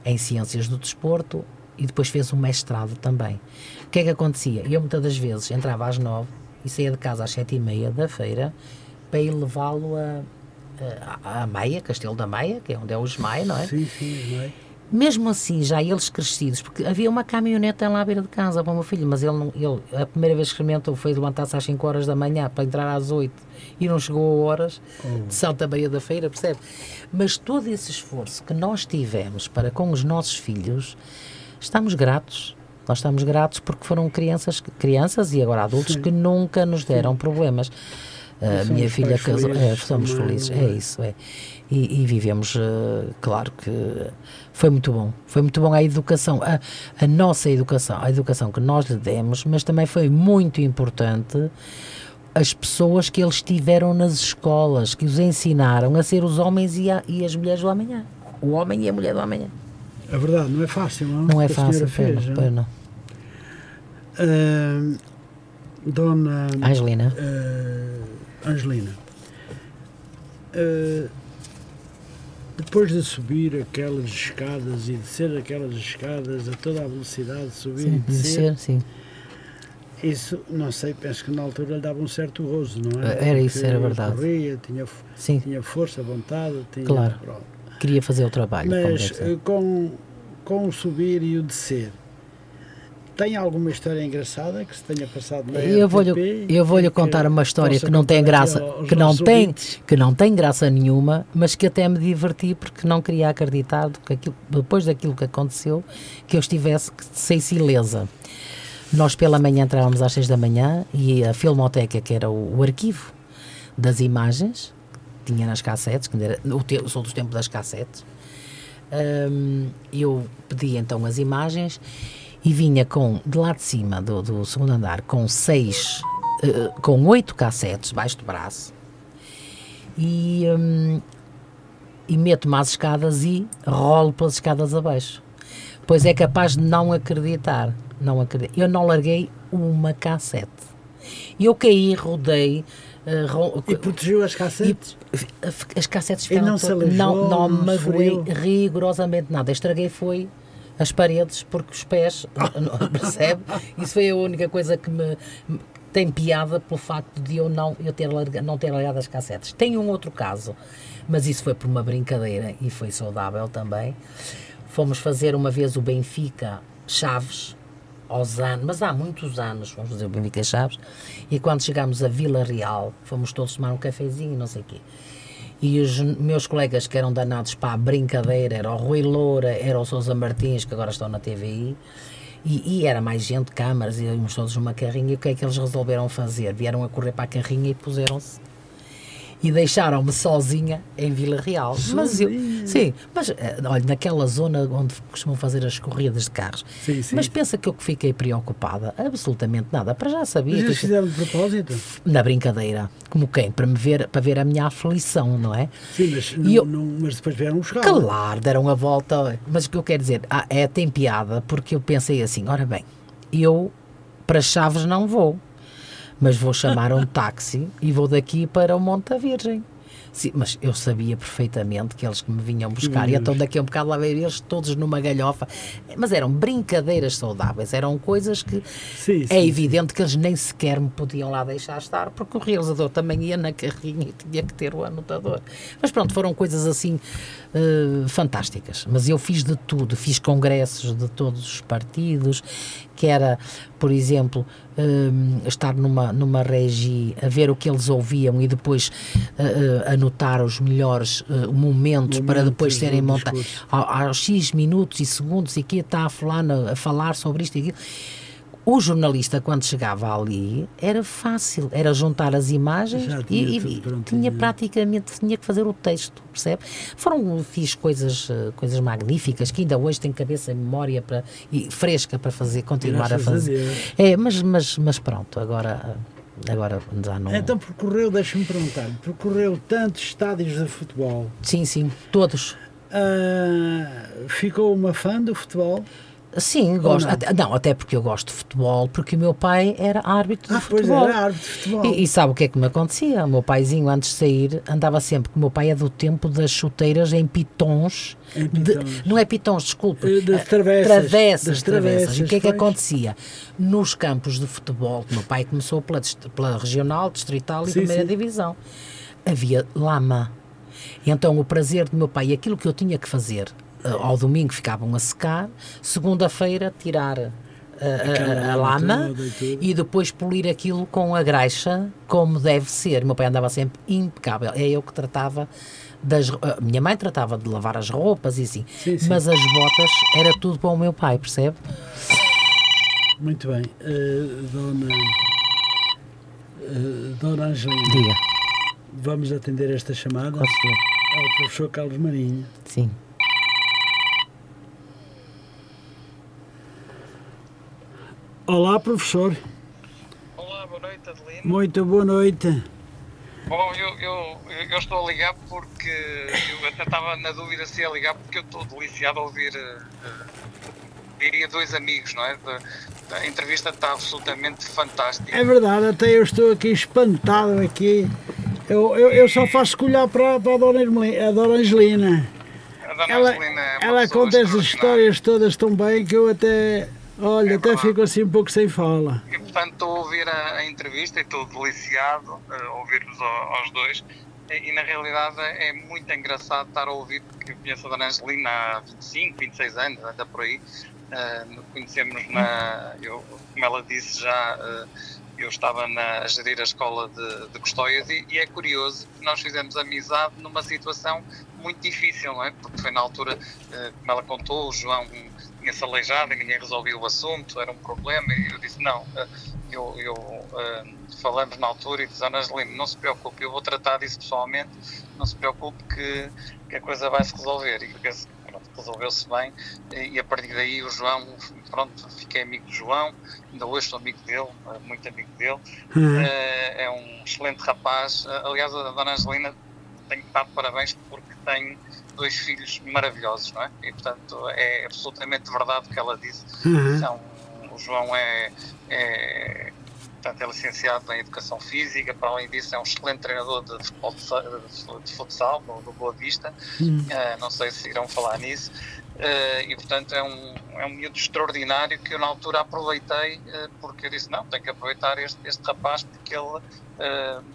Speaker 2: em Ciências do Desporto e depois fez um mestrado também. O que é que acontecia? Eu muitas das vezes entrava às nove e saía de casa às sete e meia da feira para ir levá-lo a, a, a Maia, Castelo da Maia, que é onde é o SMAI, não é?
Speaker 1: Sim, sim, não é?
Speaker 2: Mesmo assim, já eles crescidos, porque havia uma caminhoneta lá à beira de casa para o meu filho, mas ele, não, ele a primeira vez que experimentou foi levantar-se às 5 horas da manhã para entrar às 8 e não chegou a horas de Santa Maria da Feira, percebe? Mas todo esse esforço que nós tivemos para com os nossos filhos estamos gratos. Nós estamos gratos porque foram crianças, crianças e agora adultos Sim. que nunca nos deram Sim. problemas. A minha filha casou, é, somos felizes, é, é isso, é. E, e vivemos, uh, claro que foi muito bom, foi muito bom a educação, a, a nossa educação, a educação que nós lhe demos, mas também foi muito importante as pessoas que eles tiveram nas escolas, que os ensinaram a ser os homens e, a, e as mulheres do amanhã. O homem e a mulher do amanhã.
Speaker 1: É verdade, não é fácil, não?
Speaker 2: Não é fácil, fez, não, não.
Speaker 1: Uh, dona
Speaker 2: Angelina.
Speaker 1: Uh, Angelina. Uh, depois de subir aquelas escadas e descer aquelas escadas a toda a velocidade, subir
Speaker 2: sim,
Speaker 1: e descer,
Speaker 2: descer sim.
Speaker 1: Isso, não sei, penso que na altura lhe dava um certo gozo, não é?
Speaker 2: Era isso, era verdade.
Speaker 1: Corria, tinha, sim. tinha força, vontade, tinha.
Speaker 2: Claro. Queria fazer o trabalho.
Speaker 1: Mas com, com o subir e o descer, tem alguma história engraçada que se tenha passado na
Speaker 2: eu vou lhe, eu vou lhe contar uma história que não tem graça que não tem que não tem graça nenhuma mas que até me diverti porque não queria acreditar que aquilo, depois daquilo que aconteceu que eu estivesse sem sileza nós pela manhã entrávamos às seis da manhã e a filmoteca que era o, o arquivo das imagens tinha nas cassetes que era te, sou dos tempos das cassetes um, eu pedi então as imagens e vinha com, de lá de cima do, do segundo andar, com seis, uh, com oito cassetes baixo do braço e, um, e meto-me às escadas e rolo pelas escadas abaixo. Pois é capaz de não acreditar. Não acredito. Eu não larguei uma cassete. Eu caí, rodei.
Speaker 1: Uh, e protegeu as cassetes?
Speaker 2: E, as cassetes ficaram.
Speaker 1: não, se não,
Speaker 2: não, não magoei rigorosamente nada. Estraguei foi as paredes porque os pés, percebe? Isso foi a única coisa que me, tem piada pelo facto de eu não, eu ter larga, não ter largado as cassetes. Tem um outro caso, mas isso foi por uma brincadeira e foi saudável também. Fomos fazer uma vez o Benfica Chaves, aos anos, mas há muitos anos fomos fazer o Benfica Chaves, e quando chegámos a Vila Real, fomos todos tomar um cafezinho, não sei o quê e os meus colegas que eram danados para a brincadeira, era o Rui Loura, era o Sousa Martins, que agora estão na TVI, e, e, era mais gente, câmaras, e íamos todos numa carrinha, e o que é que eles resolveram fazer? Vieram a correr para a carrinha e puseram-se e deixaram-me sozinha em Vila Real. Mas eu, sim, mas eh, olha, naquela zona onde costumam fazer as corridas de carros.
Speaker 1: Sim, sim.
Speaker 2: Mas pensa que eu fiquei preocupada? Absolutamente nada. Para já sabia.
Speaker 1: Mas eles que fizeram de propósito?
Speaker 2: Na brincadeira. Como quem? Para me ver, para ver a minha aflição, não é?
Speaker 1: Sim, mas, não, eu, não, mas depois vieram buscar.
Speaker 2: Claro, deram a volta. Mas o que eu quero dizer, ah, é, tem piada, porque eu pensei assim, ora bem, eu para Chaves não vou mas vou chamar um táxi e vou daqui para o Monte da Virgem. Sim, mas eu sabia perfeitamente que eles me vinham buscar e então daqui a um bocado lá veio eles todos numa galhofa. Mas eram brincadeiras saudáveis, eram coisas que sim, sim, é evidente que eles nem sequer me podiam lá deixar estar, porque o realizador também ia na carrinha e tinha que ter o anotador. Mas pronto, foram coisas assim uh, fantásticas. Mas eu fiz de tudo, fiz congressos de todos os partidos, que era, por exemplo, uh, estar numa, numa regi, a ver o que eles ouviam e depois uh, anotar os melhores momentos, momentos, para depois serem montados aos X minutos e segundos e que está a falar, a falar sobre isto e aquilo o jornalista, quando chegava ali, era fácil, era juntar as imagens e, e tinha praticamente tinha que fazer o texto, percebe? Foram, fiz coisas, eh, coisas magníficas que ainda hoje tenho cabeça e memória para, e fresca para fazer, continuar Graças a fazer. A é, mas, mas, mas pronto, agora agora já não.
Speaker 1: Então percorreu, deixa-me perguntar, percorreu tantos estádios de futebol.
Speaker 2: Sim, sim, todos.
Speaker 1: Uh, ficou uma fã do futebol?
Speaker 2: Sim, gosto. Não? Até, não? até porque eu gosto de futebol, porque o meu pai era árbitro
Speaker 1: ah,
Speaker 2: de futebol. Pois
Speaker 1: era árbitro de futebol.
Speaker 2: E, e, sabe o que é que me acontecia? O meu paizinho, antes de sair, andava sempre, porque o meu pai é do tempo das chuteiras em pitons.
Speaker 1: Em pitons.
Speaker 2: De, não é pitons, desculpe.
Speaker 1: Eh, das travessas.
Speaker 2: Travessas, das travessas. E o que é que acontecia? Nos campos de futebol, o meu pai começou pela, pela regional, distrital e sim, primeira sim. divisão. Havia lama. Então o prazer do meu pai, aquilo que eu tinha que fazer eh, ao domingo ficavam a secar, segunda-feira tirar a, a, a, lama e, e, depois polir aquilo com a graxa como deve ser. O meu pai andava sempre impecável. É eu que tratava Das, a minha mãe tratava de lavar as roupas e assim,
Speaker 1: Sim, sim.
Speaker 2: mas as botas era tudo para o meu pai, percebe?
Speaker 1: Muito bem. Eh, dona, eh, dona Angelina,
Speaker 2: Diga,
Speaker 1: vamos atender esta chamada.
Speaker 2: com certeza.
Speaker 1: É o professor Carlos Marinho.
Speaker 2: Sim.
Speaker 1: Olá, professor.
Speaker 3: Olá, boa noite, Adelino.
Speaker 1: Muito boa noite.
Speaker 3: Bom, eu, eu, eu estou a ligar porque eu até estava na dúvida se ia ligar porque eu estou deliciado a ouvir, eh, diria, dois amigos, não é? De- a entrevista está absolutamente fantástica.
Speaker 1: É verdade, até eu estou aqui espantado aqui. Eu, eu, eu só faço colhar para, para a, dona Hermelina, a dona Angelina.
Speaker 3: A dona
Speaker 1: Ela,
Speaker 3: Angelina é
Speaker 1: ela
Speaker 3: pessoa
Speaker 1: conta as histórias todas tão bem que eu até, olha,
Speaker 3: É
Speaker 1: até
Speaker 3: verdade.
Speaker 1: fico assim um pouco sem fala.
Speaker 3: E, portanto, estou a ouvir a, a entrevista e estou deliciado eh, a ouvir-vos ao- aos dois. E, e, na realidade é muito engraçado estar a ouvir, porque eu conheço a Dona Angelina há 25, 26 anos, anda por aí. Eh, conhecemos na. Eu, como ela disse já. eh, eu estava na, a gerir a escola de, de Custóias e, e é curioso que nós fizemos amizade numa situação muito difícil, não é? Porque foi na altura, como ela contou, o João tinha-se aleijado e ninguém resolvia o assunto, era um problema, e eu disse, não, eh, eu, eu eh, falamos na altura e disse, Ana Angelina, não se preocupe, eu vou tratar disso pessoalmente, não se preocupe que, que a coisa vai se resolver. E resolveu-se bem e, a partir daí o João, pronto, fiquei amigo do João, ainda hoje sou amigo dele, eh, muito amigo dele,
Speaker 1: Hum.
Speaker 3: Eh, é um excelente rapaz. Aliás, a Dona Angelina tem que dar de parabéns porque tem dois filhos maravilhosos, não é? E, portanto, é absolutamente verdade o que ela disse.
Speaker 1: Uhum.
Speaker 3: São, o João é, é, portanto, é licenciado em Educação Física, para além disso é um excelente treinador de, futebol, de, futsal, no, no Boa Vista.
Speaker 1: Hum.
Speaker 3: Uh, não sei se irão falar nisso. Uh, e portanto é um, é um miúdo extraordinário que eu na altura aproveitei uh, porque eu disse, não, tenho que aproveitar este, este rapaz porque ele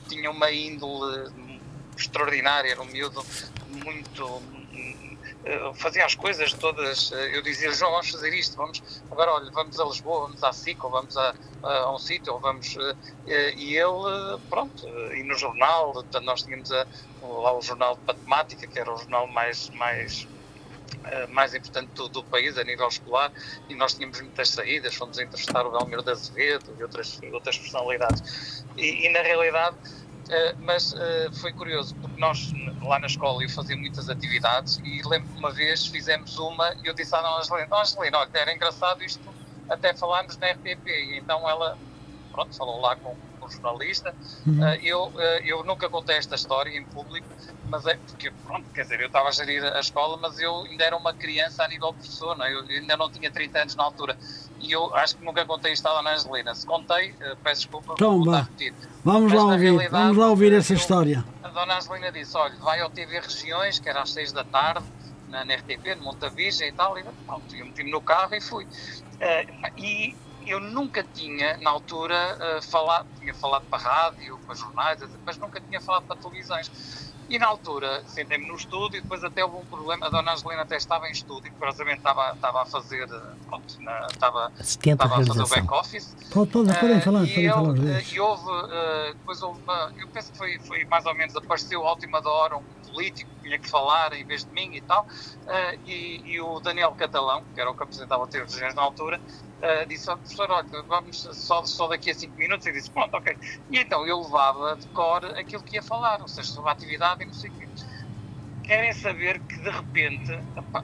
Speaker 3: tinha uma índole extraordinária, era um miúdo muito uh, fazia as coisas todas, uh, eu dizia, João, vamos fazer isto, vamos, agora olha, vamos a Lisboa, vamos à SIC, ou vamos a, a, um sítio, ou vamos, uh, e ele, pronto, e no jornal, nós tínhamos a, lá o jornal de matemática, que era o jornal mais, mais eh, mais importante do, do, país a nível escolar e nós tínhamos muitas saídas, fomos entrevistar o Belmiro de Azevedo e outras, outras personalidades. E, e na realidade uh, mas uh, foi curioso porque nós lá na escola eu fazia muitas atividades e lembro que uma vez fizemos uma e eu disse à Dona Angelina, Dona Angelina, olha, era engraçado isto até falarmos na RTP e então ela pronto, falou lá com, com o jornalista
Speaker 1: Uhum.
Speaker 3: Uh, eu, eu nunca contei esta história em público, mas é porque, pronto, quer dizer, eu estava a gerir a escola, mas eu ainda era uma criança a nível professor, não é? eu ainda não tinha 30 anos na altura. E eu acho que nunca contei isto à Dona Angelina. Se contei, peço desculpa,
Speaker 1: Então,
Speaker 3: vou voltar a repetir.
Speaker 1: Vamos
Speaker 3: Mas,
Speaker 1: lá ouvir, vamos lá ouvir essa história.
Speaker 3: A Dona Angelina disse: olha, vai ao TV Regiões, que era às 6 da tarde, na, na RTP, no Monte Virgem e tal. E pronto, eu meti-me no carro e fui. Eh, e eu nunca tinha, na altura, eh, falado, tinha falado para rádio, para jornais, mas nunca tinha falado para televisões. E na altura, sentei-me no estúdio e depois até houve um problema. A Dona Angelina até estava em estúdio, curiosamente estava, estava a fazer, pronto, na- estava,
Speaker 2: Assistente
Speaker 3: estava a fazer o back-office.
Speaker 1: Pode, pode, podem
Speaker 3: Eh,
Speaker 1: falar,
Speaker 3: e,
Speaker 1: podem falar
Speaker 3: eh, e houve, eh, depois houve uma, eu penso que foi, foi mais ou menos, apareceu à última da hora um político tinha que falar em vez de mim e tal, eh, e, e o Daniel Catalão, que era o que apresentava o TV Regiões na altura, eh, disse ao professor, olha, vamos só, só daqui a 5 minutos, e disse, pronto, ok. E então eu levava de cor aquilo que ia falar, ou seja, sobre a atividade e não sei o quê. Querem saber que de repente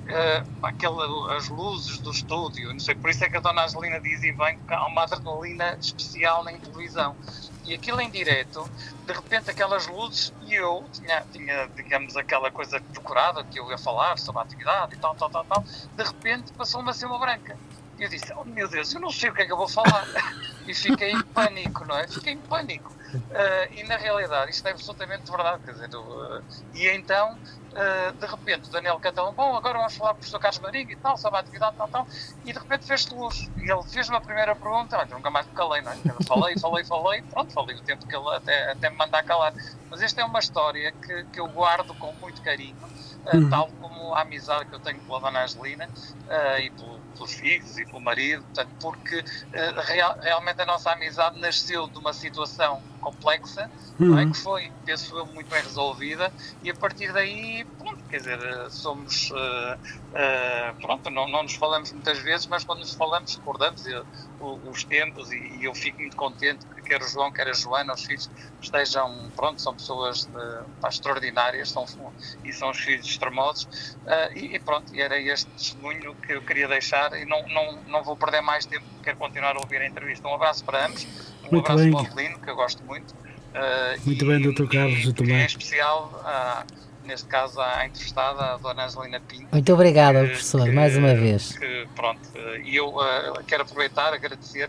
Speaker 3: eh, aquela, as luzes do estúdio, não sei, por isso é que a dona Angelina diz e bem que há uma adrenalina especial na televisão. E aquilo em direto, de repente aquelas luzes, e eu tinha, tinha, digamos, aquela coisa decorada que eu ia falar sobre a atividade e tal, tal, tal, tal, de repente ser uma branca. E eu disse, oh meu Deus, eu não sei o que é que eu vou falar. e fiquei em pânico, não é? Fiquei em pânico. Ah, e na realidade, isto é absolutamente verdade, quer dizer, eu, ah, e então, ah, de repente, o Daniel Catalão, bom, agora vamos falar com o professor Carlos Marinho e tal, sobre a atividade, tal, tal, e de repente fez-se luz. E ele fez-me a primeira pergunta, olha, nunca mais me calei, não é? Falei, falei, falei, pronto, falei o tempo que ele até, até me mandar calar. Mas esta é uma história que, que eu guardo com muito carinho,
Speaker 1: Uhum.
Speaker 3: tal como a amizade que eu tenho pela Dona Angelina e pelo- pelos filhos e pelo marido, portanto, porque ah, real- realmente a nossa amizade nasceu de uma situação complexa, não é? que foi, penso eu, muito bem resolvida e a partir daí, pronto, quer dizer, somos, uh, uh, pronto, não, não nos falamos muitas vezes, mas quando nos falamos recordamos os tempos e, e, eu fico muito contente quer o João, quer a Joana, os filhos estejam, pronto, são pessoas de, pá, extraordinárias são, e são os filhos extremosos uh, e, e, pronto, era este testemunho que eu queria deixar e não, não, não vou perder mais tempo, quero continuar a ouvir a entrevista. Um abraço para ambos, um
Speaker 1: muito
Speaker 3: abraço
Speaker 1: bem.
Speaker 3: para o Avelino, que eu gosto muito. Uh,
Speaker 1: muito
Speaker 3: e,
Speaker 1: bem, Dr. Carlos,
Speaker 3: e,
Speaker 1: também.
Speaker 3: Em especial, uh, neste caso, à entrevistada, a Dona Angelina Pinto.
Speaker 2: Muito obrigada, professor,
Speaker 3: que,
Speaker 2: mais uma vez.
Speaker 3: Que, pronto, e eu uh, quero aproveitar, agradecer.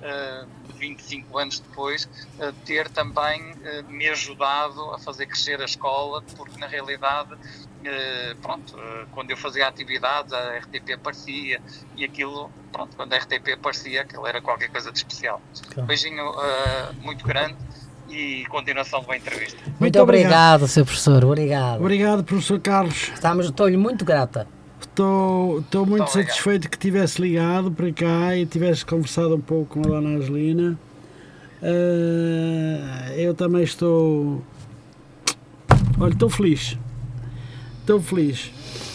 Speaker 3: Uh, 25 anos depois, uh, ter também uh, me ajudado a fazer crescer a escola, porque na realidade, uh, pronto, quando eu fazia atividades, a RTP aparecia e aquilo, pronto, quando a RTP aparecia, aquilo era qualquer coisa de especial. Claro. Beijinho muito grande e continuação de uma entrevista.
Speaker 2: Muito, muito obrigado, obrigado, Sr. Professor. Obrigado.
Speaker 1: Obrigado, Professor Carlos.
Speaker 2: Estou-lhe muito grata.
Speaker 1: Estou, estou muito Muito satisfeito que tivesse ligado para cá e tivesse conversado um pouco com a Dona Angelina. Uh, eu também estou. Olha, estou feliz. Estou feliz.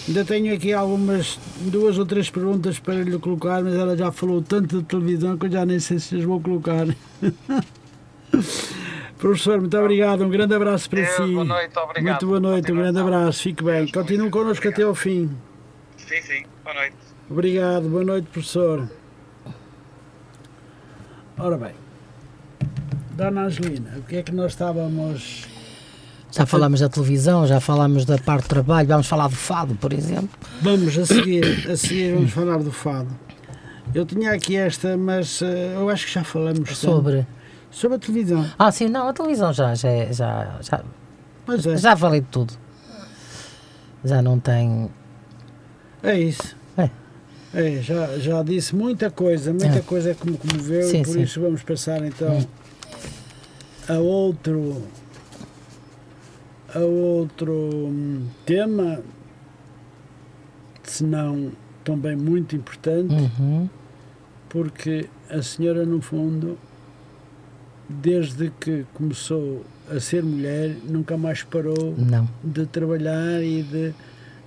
Speaker 1: Ainda tenho aqui algumas, duas ou três perguntas para lhe colocar, mas ela já falou tanto de televisão que eu já nem sei se as vou colocar. Professor, muito obrigado. Um grande abraço para
Speaker 3: Deus,
Speaker 1: si.
Speaker 3: Boa noite, obrigado.
Speaker 1: Muito boa noite, um grande abraço. Fique bem. Continue connosco até ao fim.
Speaker 3: Sim, sim. Boa noite.
Speaker 1: Obrigado. Boa noite, professor. Ora bem, Dona Angelina, o que é que nós estávamos.
Speaker 2: Já falámos da televisão, já falámos da parte do trabalho, vamos falar do fado, por exemplo.
Speaker 1: Vamos a seguir, a seguir vamos falar do fado. Eu tinha aqui esta, mas uh, eu acho que já falamos
Speaker 2: sobre
Speaker 1: tanto. sobre a televisão.
Speaker 2: Ah, sim, não, a televisão já já já já,
Speaker 1: pois é.
Speaker 2: já falei de tudo. Já não tem
Speaker 1: é isso.
Speaker 2: É.
Speaker 1: É, já, já disse muita coisa, muita é. coisa que me comoveu sim, e por sim. isso vamos passar então a outro a outro hum, tema, se não também muito importante,
Speaker 2: uhum.
Speaker 1: porque a senhora no fundo desde que começou a ser mulher nunca mais parou
Speaker 2: não.
Speaker 1: de trabalhar e de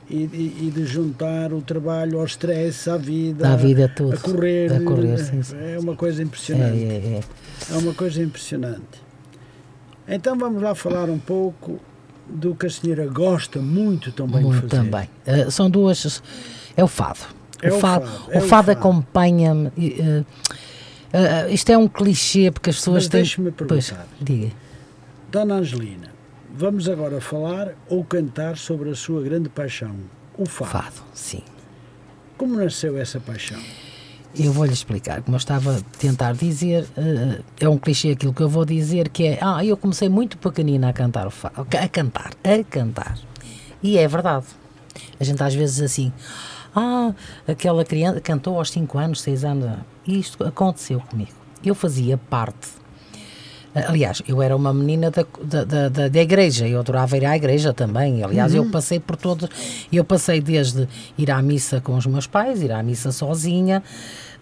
Speaker 1: e, e, de juntar o trabalho ao stress, à vida,
Speaker 2: à vida tudo.
Speaker 1: a correr.
Speaker 2: A correr sim, sim.
Speaker 1: É uma coisa impressionante.
Speaker 2: É, é, é.
Speaker 1: é uma coisa impressionante. Então vamos lá falar um pouco do que a senhora gosta muito também
Speaker 2: muito
Speaker 1: de fazer.
Speaker 2: também. Uh, são duas. É o fado.
Speaker 1: É
Speaker 2: o,
Speaker 1: fado,
Speaker 2: fado,
Speaker 1: é
Speaker 2: o fado, acompanha-me. Uh, uh, isto é um clichê porque as pessoas
Speaker 1: Mas
Speaker 2: têm.
Speaker 1: Deixe-me perguntar.
Speaker 2: Pois, diga.
Speaker 1: Dona Angelina, Vamos agora falar ou cantar sobre a sua grande paixão, o fado.
Speaker 2: Fado, sim.
Speaker 1: Como nasceu essa paixão?
Speaker 2: Eu vou-lhe explicar. Como eu estava a tentar dizer, uh, é um clichê aquilo que eu vou dizer, que é, ah, eu comecei muito pequenina a cantar o fado, a cantar, a cantar. E é verdade. A gente às vezes assim, ah, aquela criança cantou aos 5 anos, 6 anos. Isto aconteceu comigo. Eu fazia parte Aliás, eu era uma menina da, da, da, da igreja, eu adorava ir à igreja também. Aliás, uhum. eu passei por todos. Eu passei desde ir à missa com os meus pais, ir à missa sozinha,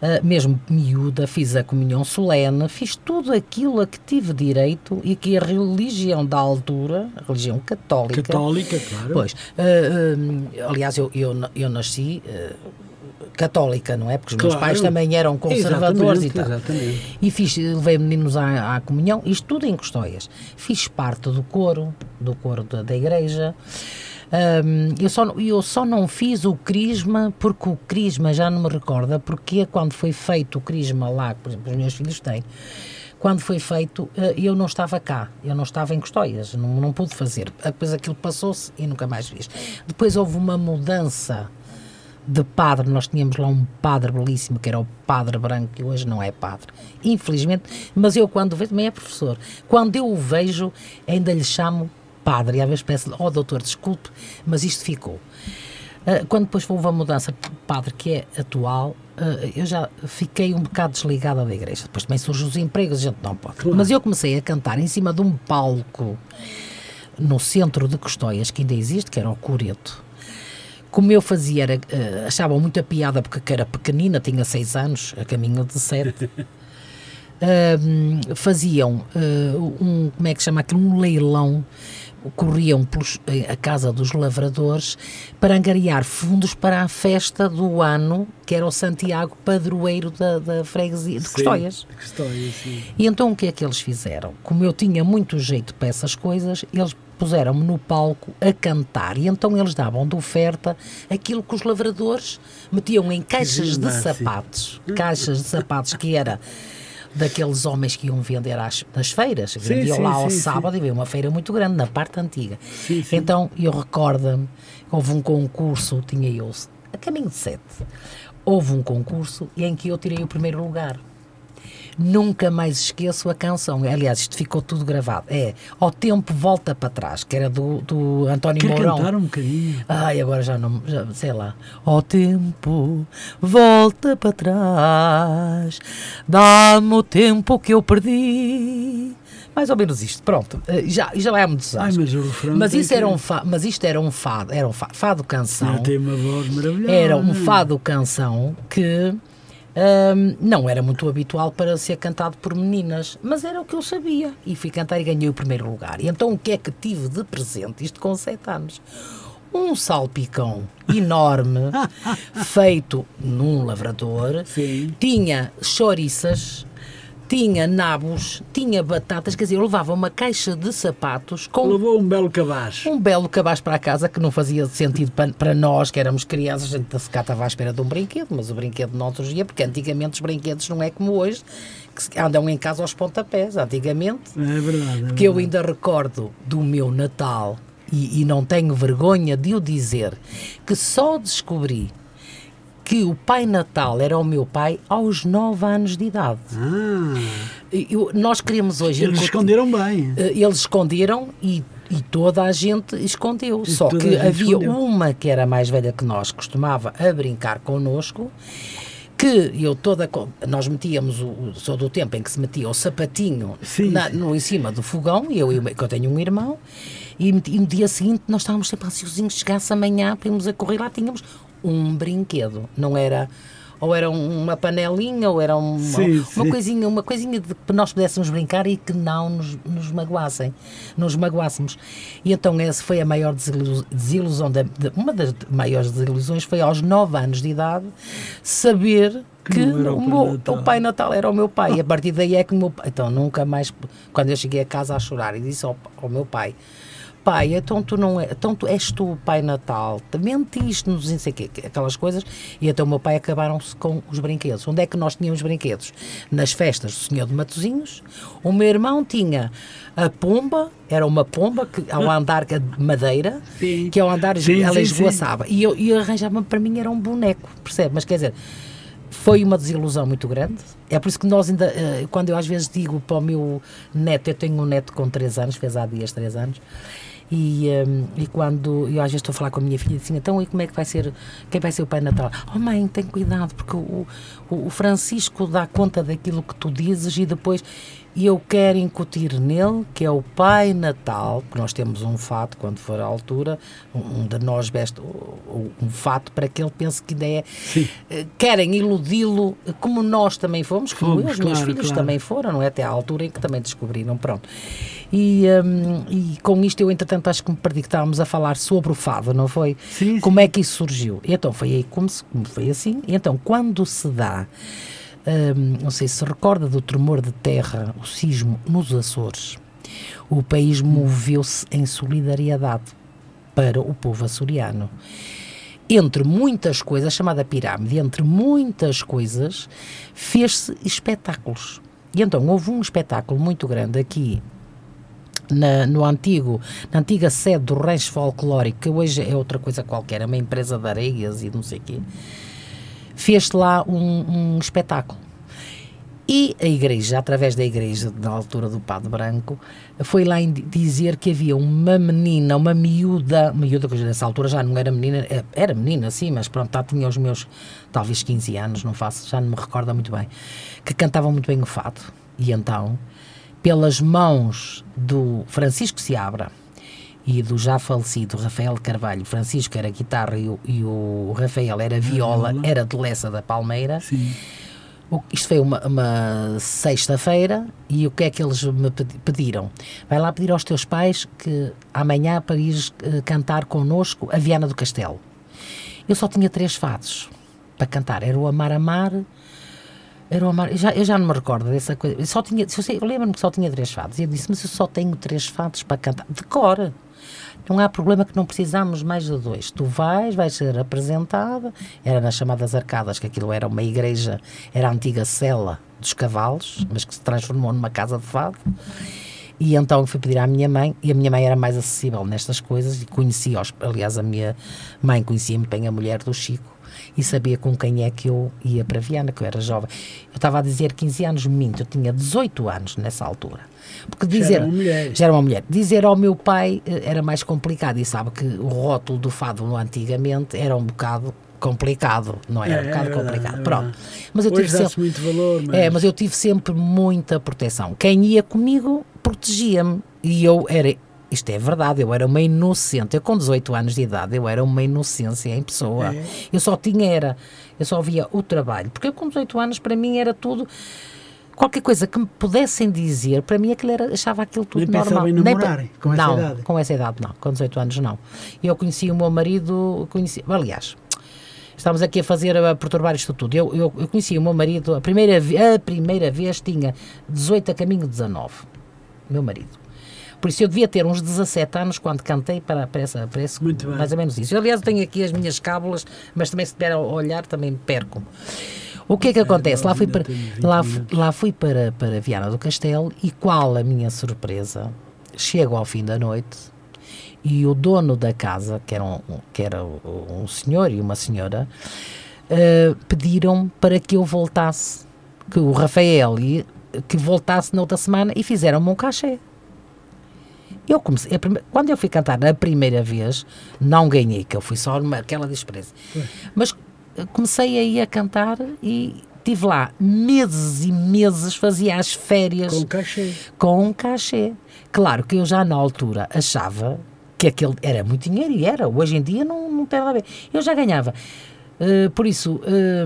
Speaker 2: uh, mesmo miúda, fiz a comunhão solene, fiz tudo aquilo a que tive direito e que a religião da altura, a religião católica.
Speaker 1: Católica, claro.
Speaker 2: Pois. Uh, uh, aliás, eu, eu, eu nasci católica, não é? Porque os claro. meus pais também eram conservadores
Speaker 1: exatamente,
Speaker 2: e tal.
Speaker 1: Exatamente.
Speaker 2: E fiz, levei meninos à, à, comunhão, isto tudo em Custóias. Fiz parte do coro, do coro da, da igreja. Um, eu, só, eu só não fiz o crisma porque o crisma já não me recorda porque quando foi feito o crisma lá, por exemplo, os meus filhos têm, quando foi feito, eh, eu não estava cá, eu não estava em Custóias, não, não pude fazer. Depois aquilo passou-se e nunca mais fiz. Depois houve uma mudança de padre, nós tínhamos lá um padre belíssimo, que era o padre branco, que hoje não é padre, infelizmente, mas eu quando vejo, também é professor, quando eu o vejo, ainda lhe chamo padre, e às vezes peço-lhe, oh doutor, desculpe, mas isto ficou. Uh, quando depois houve a mudança padre, que é atual, uh, eu já fiquei um bocado desligada da igreja. Depois também surgem os empregos, a gente não pode. Claro. Mas eu comecei a cantar em cima de um palco no centro de Custóias, que ainda existe, que era o Coreto como eu fazia, era, uh, achavam muita piada porque era pequenina, tinha seis anos, a caminho de sete. Uh, faziam uh, um, como é que chama aquilo, um leilão corriam pelos, eh, a casa dos lavradores para angariar fundos para a festa do ano, que era o Santiago padroeiro da, da freguesia de Custóias.
Speaker 1: Custóias
Speaker 2: e então o que é que eles fizeram? Como eu tinha muito jeito para essas coisas, eles puseram-me no palco a cantar e então eles davam de oferta aquilo que os lavradores metiam em caixas de sapatos, caixas de sapatos que era daqueles homens que iam vender às, nas feiras. Vendiam lá ao sim, sábado sim. e veio uma feira muito grande, na parte antiga. Então eu recordo-me, houve um concurso, tinha eu a caminho de sete, houve um concurso em que eu tirei o primeiro lugar. Nunca mais esqueço a canção. Aliás, isto ficou tudo gravado. É Ao Tempo Volta para Trás, que era do, do António
Speaker 1: Quer
Speaker 2: Mourão.
Speaker 1: cantar um bocadinho?
Speaker 2: Ai, agora já não. Já, sei lá. Ao tempo volta para trás, dá-me o tempo que eu perdi. Mais ou menos isto, pronto. Eh, já, já lá há muitos anos.
Speaker 1: Ai, mas o refrão
Speaker 2: mas, isso
Speaker 1: que...
Speaker 2: era um fa... mas isto era um fado, era um fado, fado canção.
Speaker 1: tem uma voz maravilhosa.
Speaker 2: Era um fado canção que um, não era muito habitual para ser cantado por meninas, mas era o que eu sabia. E fui cantar e ganhei o primeiro lugar. E então o que é que tive de presente, isto com sete anos? Um salpicão enorme, feito num lavrador,
Speaker 1: Sim.
Speaker 2: tinha chouriças, tinha nabos, tinha batatas, quer dizer, eu levava uma caixa de sapatos com.
Speaker 1: Levou um belo cabaz.
Speaker 2: Um belo cabaz para a casa que não fazia sentido para, nós, que éramos crianças, a gente se cá estava à espera de um brinquedo, mas o brinquedo não surgia, porque antigamente os brinquedos não é como hoje, que andam em casa aos pontapés. Antigamente.
Speaker 1: É verdade. É
Speaker 2: que eu ainda recordo do meu Natal. E, e não tenho vergonha de o dizer, que só descobri que o Pai Natal era o meu pai aos 9 anos de idade.
Speaker 1: Ah.
Speaker 2: Eu, nós queríamos hoje.
Speaker 1: Eles esconderam bem.
Speaker 2: Eh, eles esconderam e, e toda a gente escondeu. E Só que havia escondeu. uma que era mais velha que nós, costumava a brincar connosco. Que eu toda. Nós metíamos, o, sou do tempo em que se metia o sapatinho
Speaker 1: sim,
Speaker 2: na,
Speaker 1: sim.
Speaker 2: no, em cima do fogão, e eu, eu, que eu tenho um irmão, e, e, no dia seguinte nós estávamos sempre ansiosinhos, chegasse amanhã, para irmos a correr lá, tínhamos um brinquedo, não era ou era uma panelinha ou era uma,
Speaker 1: sim,
Speaker 2: uma
Speaker 1: sim.
Speaker 2: coisinha uma coisinha de que nós pudéssemos brincar e que não nos, nos magoassem nos magoássemos e então essa foi a maior desilusão de, uma das maiores desilusões foi aos 9 anos de idade saber que, o, meu, o, Pai Natal era o meu pai. E a partir daí é que o meu pai. Então nunca mais. Quando eu cheguei a casa a chorar e disse ao, ao meu pai: pai, então tu não é, então tu és tu o pai Natal, mentiste-nos, não sei o quê, aquelas coisas, e então o meu pai acabaram-se com os brinquedos. Onde é que nós tínhamos brinquedos? Nas festas do Senhor de Matozinhos, o meu irmão tinha a pomba, era uma pomba que ao andar de madeira,
Speaker 1: sim.
Speaker 2: que ao andar
Speaker 1: sim,
Speaker 2: ela
Speaker 1: sim,
Speaker 2: esvoaçava, e eu, eu arranjava para mim era um boneco, percebe? Mas quer dizer, foi uma desilusão muito grande. É por isso que nós ainda, quando eu às vezes digo para o meu neto, eu tenho um neto com 3 anos, fez há dias 3 anos, e, um, e quando eu às vezes estou a falar com a minha filha assim, então e como é que vai ser, quem vai ser o Pai Natal? Oh mãe, tem cuidado, porque o, o, o Francisco dá conta daquilo que tu dizes e depois e eu quero incutir nele, que é o Pai Natal, que nós temos um fato, quando for à altura, um de nós veste um fato para que ele pense que ainda é.
Speaker 1: Sim.
Speaker 2: Querem iludi-lo, como nós também fomos, como
Speaker 1: Fomos,
Speaker 2: eu, os meus
Speaker 1: claro,
Speaker 2: filhos
Speaker 1: claro.
Speaker 2: também foram, não é? Até à altura em que também descobriram, pronto. E, um, e com isto eu, entretanto, acho que me perdi que estávamos a falar sobre o fado, não foi?
Speaker 1: Sim,
Speaker 2: como é que isso surgiu? E então foi aí como, se, como foi assim. E então, quando se dá um, não sei se se recorda do tremor de terra, o sismo nos Açores. O país moveu-se em solidariedade para o povo açoriano. Entre muitas coisas, chamada pirâmide, entre muitas coisas, fez-se espetáculos. E então houve um espetáculo muito grande aqui na, no antigo, na antiga sede do Rancho Folclórico, que hoje é outra coisa qualquer, é uma empresa de areias e não sei o quê fez lá um, um, espetáculo. E a igreja, através da igreja, na altura do Padre Branco, foi lá dizer que havia uma menina, uma miúda, miúda que nessa altura já não era menina, era menina sim, mas pronto, já tinha os meus talvez 15 anos, não faço, já não me recordo muito bem, que cantavam muito bem o fado. E então, pelas mãos do Francisco Seabra, e do já falecido Rafael Carvalho, Francisco era guitarra e o, e o Rafael era viola,
Speaker 1: viola.
Speaker 2: era de Lessa da Palmeira,
Speaker 1: Sim.
Speaker 2: O- Isto foi uma, uma sexta-feira e o que é que eles me pedi- pediram? Vai lá pedir aos teus pais que amanhã para ires eh, cantar connosco a Viana do Castelo. Eu só tinha três fados para cantar. Era o Amar Amar, era o Amar... Eu já, eu já não me recordo dessa coisa. Eu, só tinha, eu, eu lembro-me que só tinha três fados. E eu disse, mas eu só tenho três fados para cantar. De cor. Não há problema que não precisamos mais de dois. Tu vais, vais ser apresentada. Era nas chamadas arcadas, que aquilo era uma igreja, era a antiga cela dos cavalos, mas que se transformou numa casa de fado. E então fui pedir à minha mãe, e a minha mãe era mais acessível nestas coisas, e conhecia, aliás, a minha mãe conhecia muito bem a mulher do Chico, e sabia com quem é que eu ia para Viana, que eu era jovem. Eu estava a dizer 15 anos, minto, eu tinha 18 anos nessa altura. Porque
Speaker 1: Já
Speaker 2: dizer,
Speaker 1: era uma mulher.
Speaker 2: já era uma mulher. Dizer ao meu pai eh, era mais complicado, e sabe que o rótulo do fado no antigamente era um bocado complicado, não é? Era um bocado
Speaker 1: é verdade,
Speaker 2: complicado.
Speaker 1: é
Speaker 2: Pronto. Mas eu
Speaker 1: Hoje
Speaker 2: tive sempre,
Speaker 1: muito valor, mas...
Speaker 2: é, mas eu tive sempre muita proteção. Quem ia comigo protegia-me. E eu era. Isto é verdade, eu era uma inocente. Eu, com 18 anos de idade, eu era uma inocência em pessoa.
Speaker 1: É.
Speaker 2: Eu só tinha era. Eu só via o trabalho. Porque eu, com 18 anos, para mim era tudo. Qualquer coisa que me pudessem dizer, para mim aquilo era, achava aquilo tudo
Speaker 1: Nem
Speaker 2: normal.
Speaker 1: em
Speaker 2: Nem
Speaker 1: namorar,
Speaker 2: pe-
Speaker 1: com essa
Speaker 2: não,
Speaker 1: idade?
Speaker 2: com essa idade não, com 18 anos não. Eu conheci o meu marido, conheci, aliás, Estamos aqui a fazer, a perturbar isto tudo. Eu, eu, eu conheci o meu marido, a primeira, a primeira vez tinha 18 a caminho de 19. Meu marido. Por isso eu devia ter uns 17 anos quando cantei para, para, essa, para esse,
Speaker 1: Muito bem.
Speaker 2: mais ou menos isso. Eu, aliás, tenho aqui as minhas cábulas, mas também se tiver a olhar também me perco. O que é que acontece? Lá fui para,
Speaker 1: tenho 20
Speaker 2: lá, lá fui para, para Viana do Castelo e qual a minha surpresa? Chego ao fim da noite e o dono da casa, que era um, que era um senhor e uma senhora, eh, pediram para que eu voltasse, que o Rafael e que voltasse na outra semana e fizeram-me um cachê. Eu comecei, prime- quando eu fui cantar a primeira vez, não ganhei, que eu fui só numa, aquela despreza. Mas comecei aí a cantar e tive lá meses e meses, fazia as férias
Speaker 1: Com cachê.
Speaker 2: com um cachê. Claro que eu já na altura achava que aquele era muito dinheiro e era. Hoje em dia não, não tem nada a ver. Eu já ganhava, eh, por isso, eh,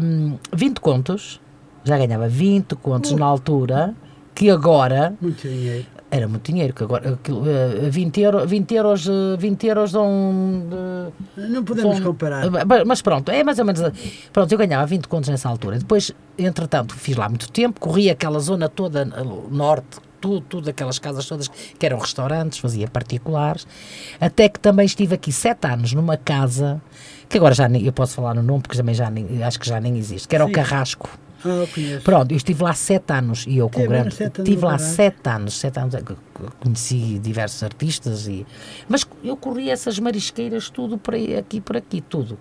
Speaker 2: 20 contos, já ganhava 20 contos na altura, que agora
Speaker 1: Muito dinheiro.
Speaker 2: Era muito dinheiro, que agora aquilo, eh, 20, euro, 20 euros, eh, 20 euros dão.
Speaker 1: Não podemos
Speaker 2: Bom,
Speaker 1: comparar.
Speaker 2: eh, Mas pronto, é mais ou menos. Pronto, eu ganhava 20 contos nessa altura. Depois, entretanto, fiz lá muito tempo, corri aquela zona toda eh, norte, tudo, tudo, aquelas casas todas que eram restaurantes, fazia particulares. Até que também estive aqui sete anos numa casa que agora já nem, eu posso falar no nome porque também já nem, acho que já nem existe, que era
Speaker 1: Sim.
Speaker 2: o Carrasco.
Speaker 1: Ah, eu conheço.
Speaker 2: Pronto, eu estive lá sete anos e eu com
Speaker 1: Teve
Speaker 2: grande.
Speaker 1: sete anos
Speaker 2: Tive
Speaker 1: no
Speaker 2: lá
Speaker 1: Carrasco?
Speaker 2: sete anos, sete anos. Conheci diversos artistas e. Mas eu corri essas marisqueiras tudo por aí, aqui por aqui, tudo.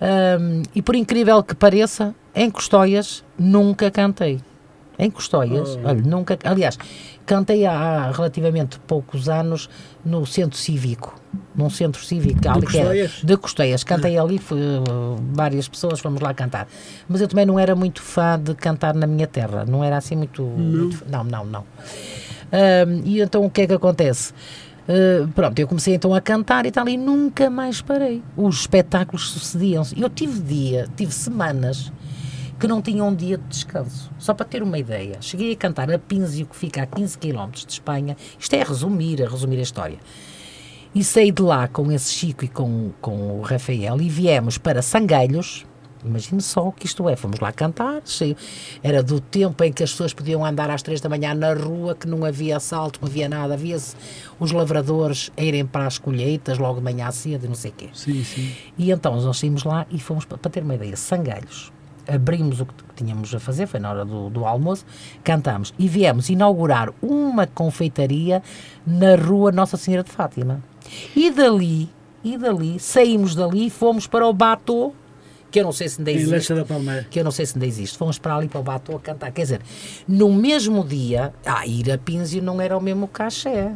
Speaker 2: Ahm, e por incrível que pareça, em Custóias nunca cantei. Em Custóias,
Speaker 1: Oh.
Speaker 2: olha, nunca. Aliás, cantei há, há relativamente poucos anos no centro cívico. Num centro cívico ali que era-
Speaker 1: Custóias?
Speaker 2: de Costeias. Cantei ali, foi, uh, várias pessoas fomos lá cantar. Mas eu também não era muito fã de cantar na minha terra. Não era assim muito. muito fã. não, não. não. Ahm, e então o que é que acontece? Uh, pronto, eu comecei então a cantar e tal, e nunca mais parei. Os espetáculos sucediam-se. Eu tive dia, tive semanas que não tinha um dia de descanso. Só para ter uma ideia. Cheguei a cantar a Pínzio, que fica a 15 km de Espanha. Isto é a resumir, a resumir a história. E saí de lá com esse Chico e com, com o Rafael e viemos para Sanguelhos. Imagine só o que isto é. Fomos lá cantar. cheio- Era do tempo em que as pessoas podiam andar às três da manhã na rua, que não havia assalto, não havia nada. Havia os lavradores a irem para as colheitas logo de manhã cedo e não sei o quê.
Speaker 1: Sim, sim.
Speaker 2: E então nós saímos lá e fomos, pa- para ter uma ideia, Sangalhos. Abrimos o que tínhamos a fazer, foi na hora do, do almoço, cantámos e viemos inaugurar uma confeitaria na rua Nossa Senhora de Fátima. E dali, e dali, saímos dali e fomos para o Batô, que eu não sei se ainda existe que eu não sei se ainda existe. Fomos para ali para o Batô a cantar. Quer dizer, no mesmo dia, ah, ir a Pínzio não era o mesmo cachê.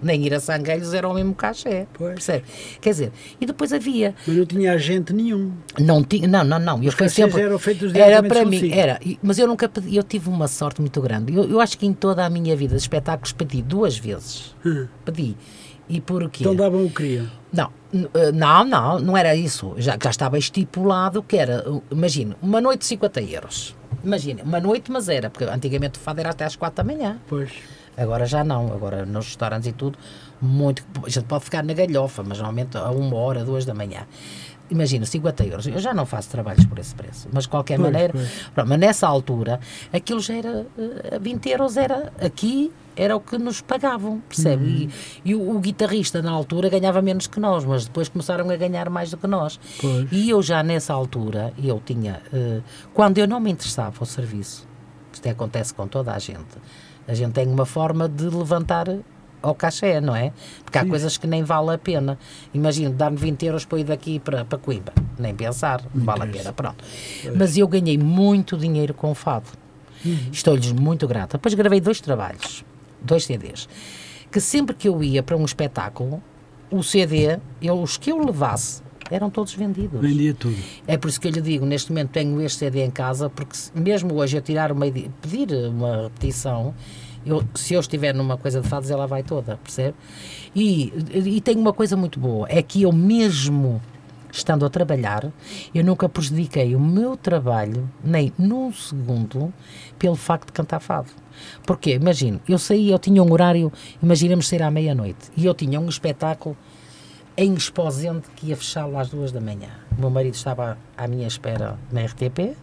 Speaker 2: Nem ir a Sangueiros era o mesmo cachê.
Speaker 1: Pois.
Speaker 2: Percebe? Quer dizer, e depois havia.
Speaker 1: Mas não tinha agente nenhum.
Speaker 2: Não tinha, não, não, não. Eu fui sempre.
Speaker 1: eram feitos
Speaker 2: era para mim,
Speaker 1: consigo.
Speaker 2: era. E- Mas eu nunca pedi, eu tive uma sorte muito grande. Eu, eu acho que em toda a minha vida de espetáculos pedi duas vezes.
Speaker 1: Hum.
Speaker 2: Pedi. E porquê?
Speaker 1: Então davam o que queriam.
Speaker 2: Não, eh, não, não, não era isso. Já, já estava estipulado que era, uh, imagina, uma noite de 50 euros. Imagina, uma noite, mas era, porque antigamente o fado era até às 4 da manhã.
Speaker 1: Pois.
Speaker 2: Agora já não, agora nos restaurantes e tudo, muito. A gente pode ficar na galhofa, mas normalmente a uma hora, duas da manhã. Imagina, 50 euros. Eu já não faço trabalhos por esse preço, mas de qualquer
Speaker 1: Pois,
Speaker 2: maneira.
Speaker 1: pois.
Speaker 2: Pronto, mas nessa altura, aquilo já era. eh, 20 euros era. Aqui era o que nos pagavam, percebe?
Speaker 1: Uhum.
Speaker 2: E, e o, o guitarrista na altura ganhava menos que nós, mas depois começaram a ganhar mais do que nós.
Speaker 1: Pois.
Speaker 2: E eu já nessa altura, eu tinha. eh, quando eu não me interessava ao serviço, isto acontece com toda a gente, a gente tem uma forma de levantar ao cachê, não é? Porque há coisas que nem vale a pena. Imagina, dar-me 20 euros para ir daqui para, para Coimbra. Nem pensar, não vale a pena, pronto. Mas eu ganhei muito dinheiro com o fado. Estou-lhes muito grata. Depois gravei dois trabalhos, dois CDs, que sempre que eu ia para um espetáculo, o CD, eu, os que eu levasse, eram todos vendidos.
Speaker 1: Vendia tudo.
Speaker 2: É por isso que eu lhe digo, neste momento tenho este CD em casa, porque mesmo hoje eu tirar uma, edi- pedir uma repetição, eu, se eu estiver numa coisa de fados, ela vai toda, percebe? E, e tem uma coisa muito boa, é que eu mesmo estando a trabalhar, eu nunca prejudiquei o meu trabalho, nem num segundo, pelo facto de cantar fado. Porque, imagino, eu saía, eu tinha um horário, imaginemos ser à meia-noite, e eu tinha um espetáculo em Esposente que ia fechá-lo às duas da manhã. O meu marido estava à minha espera na RTP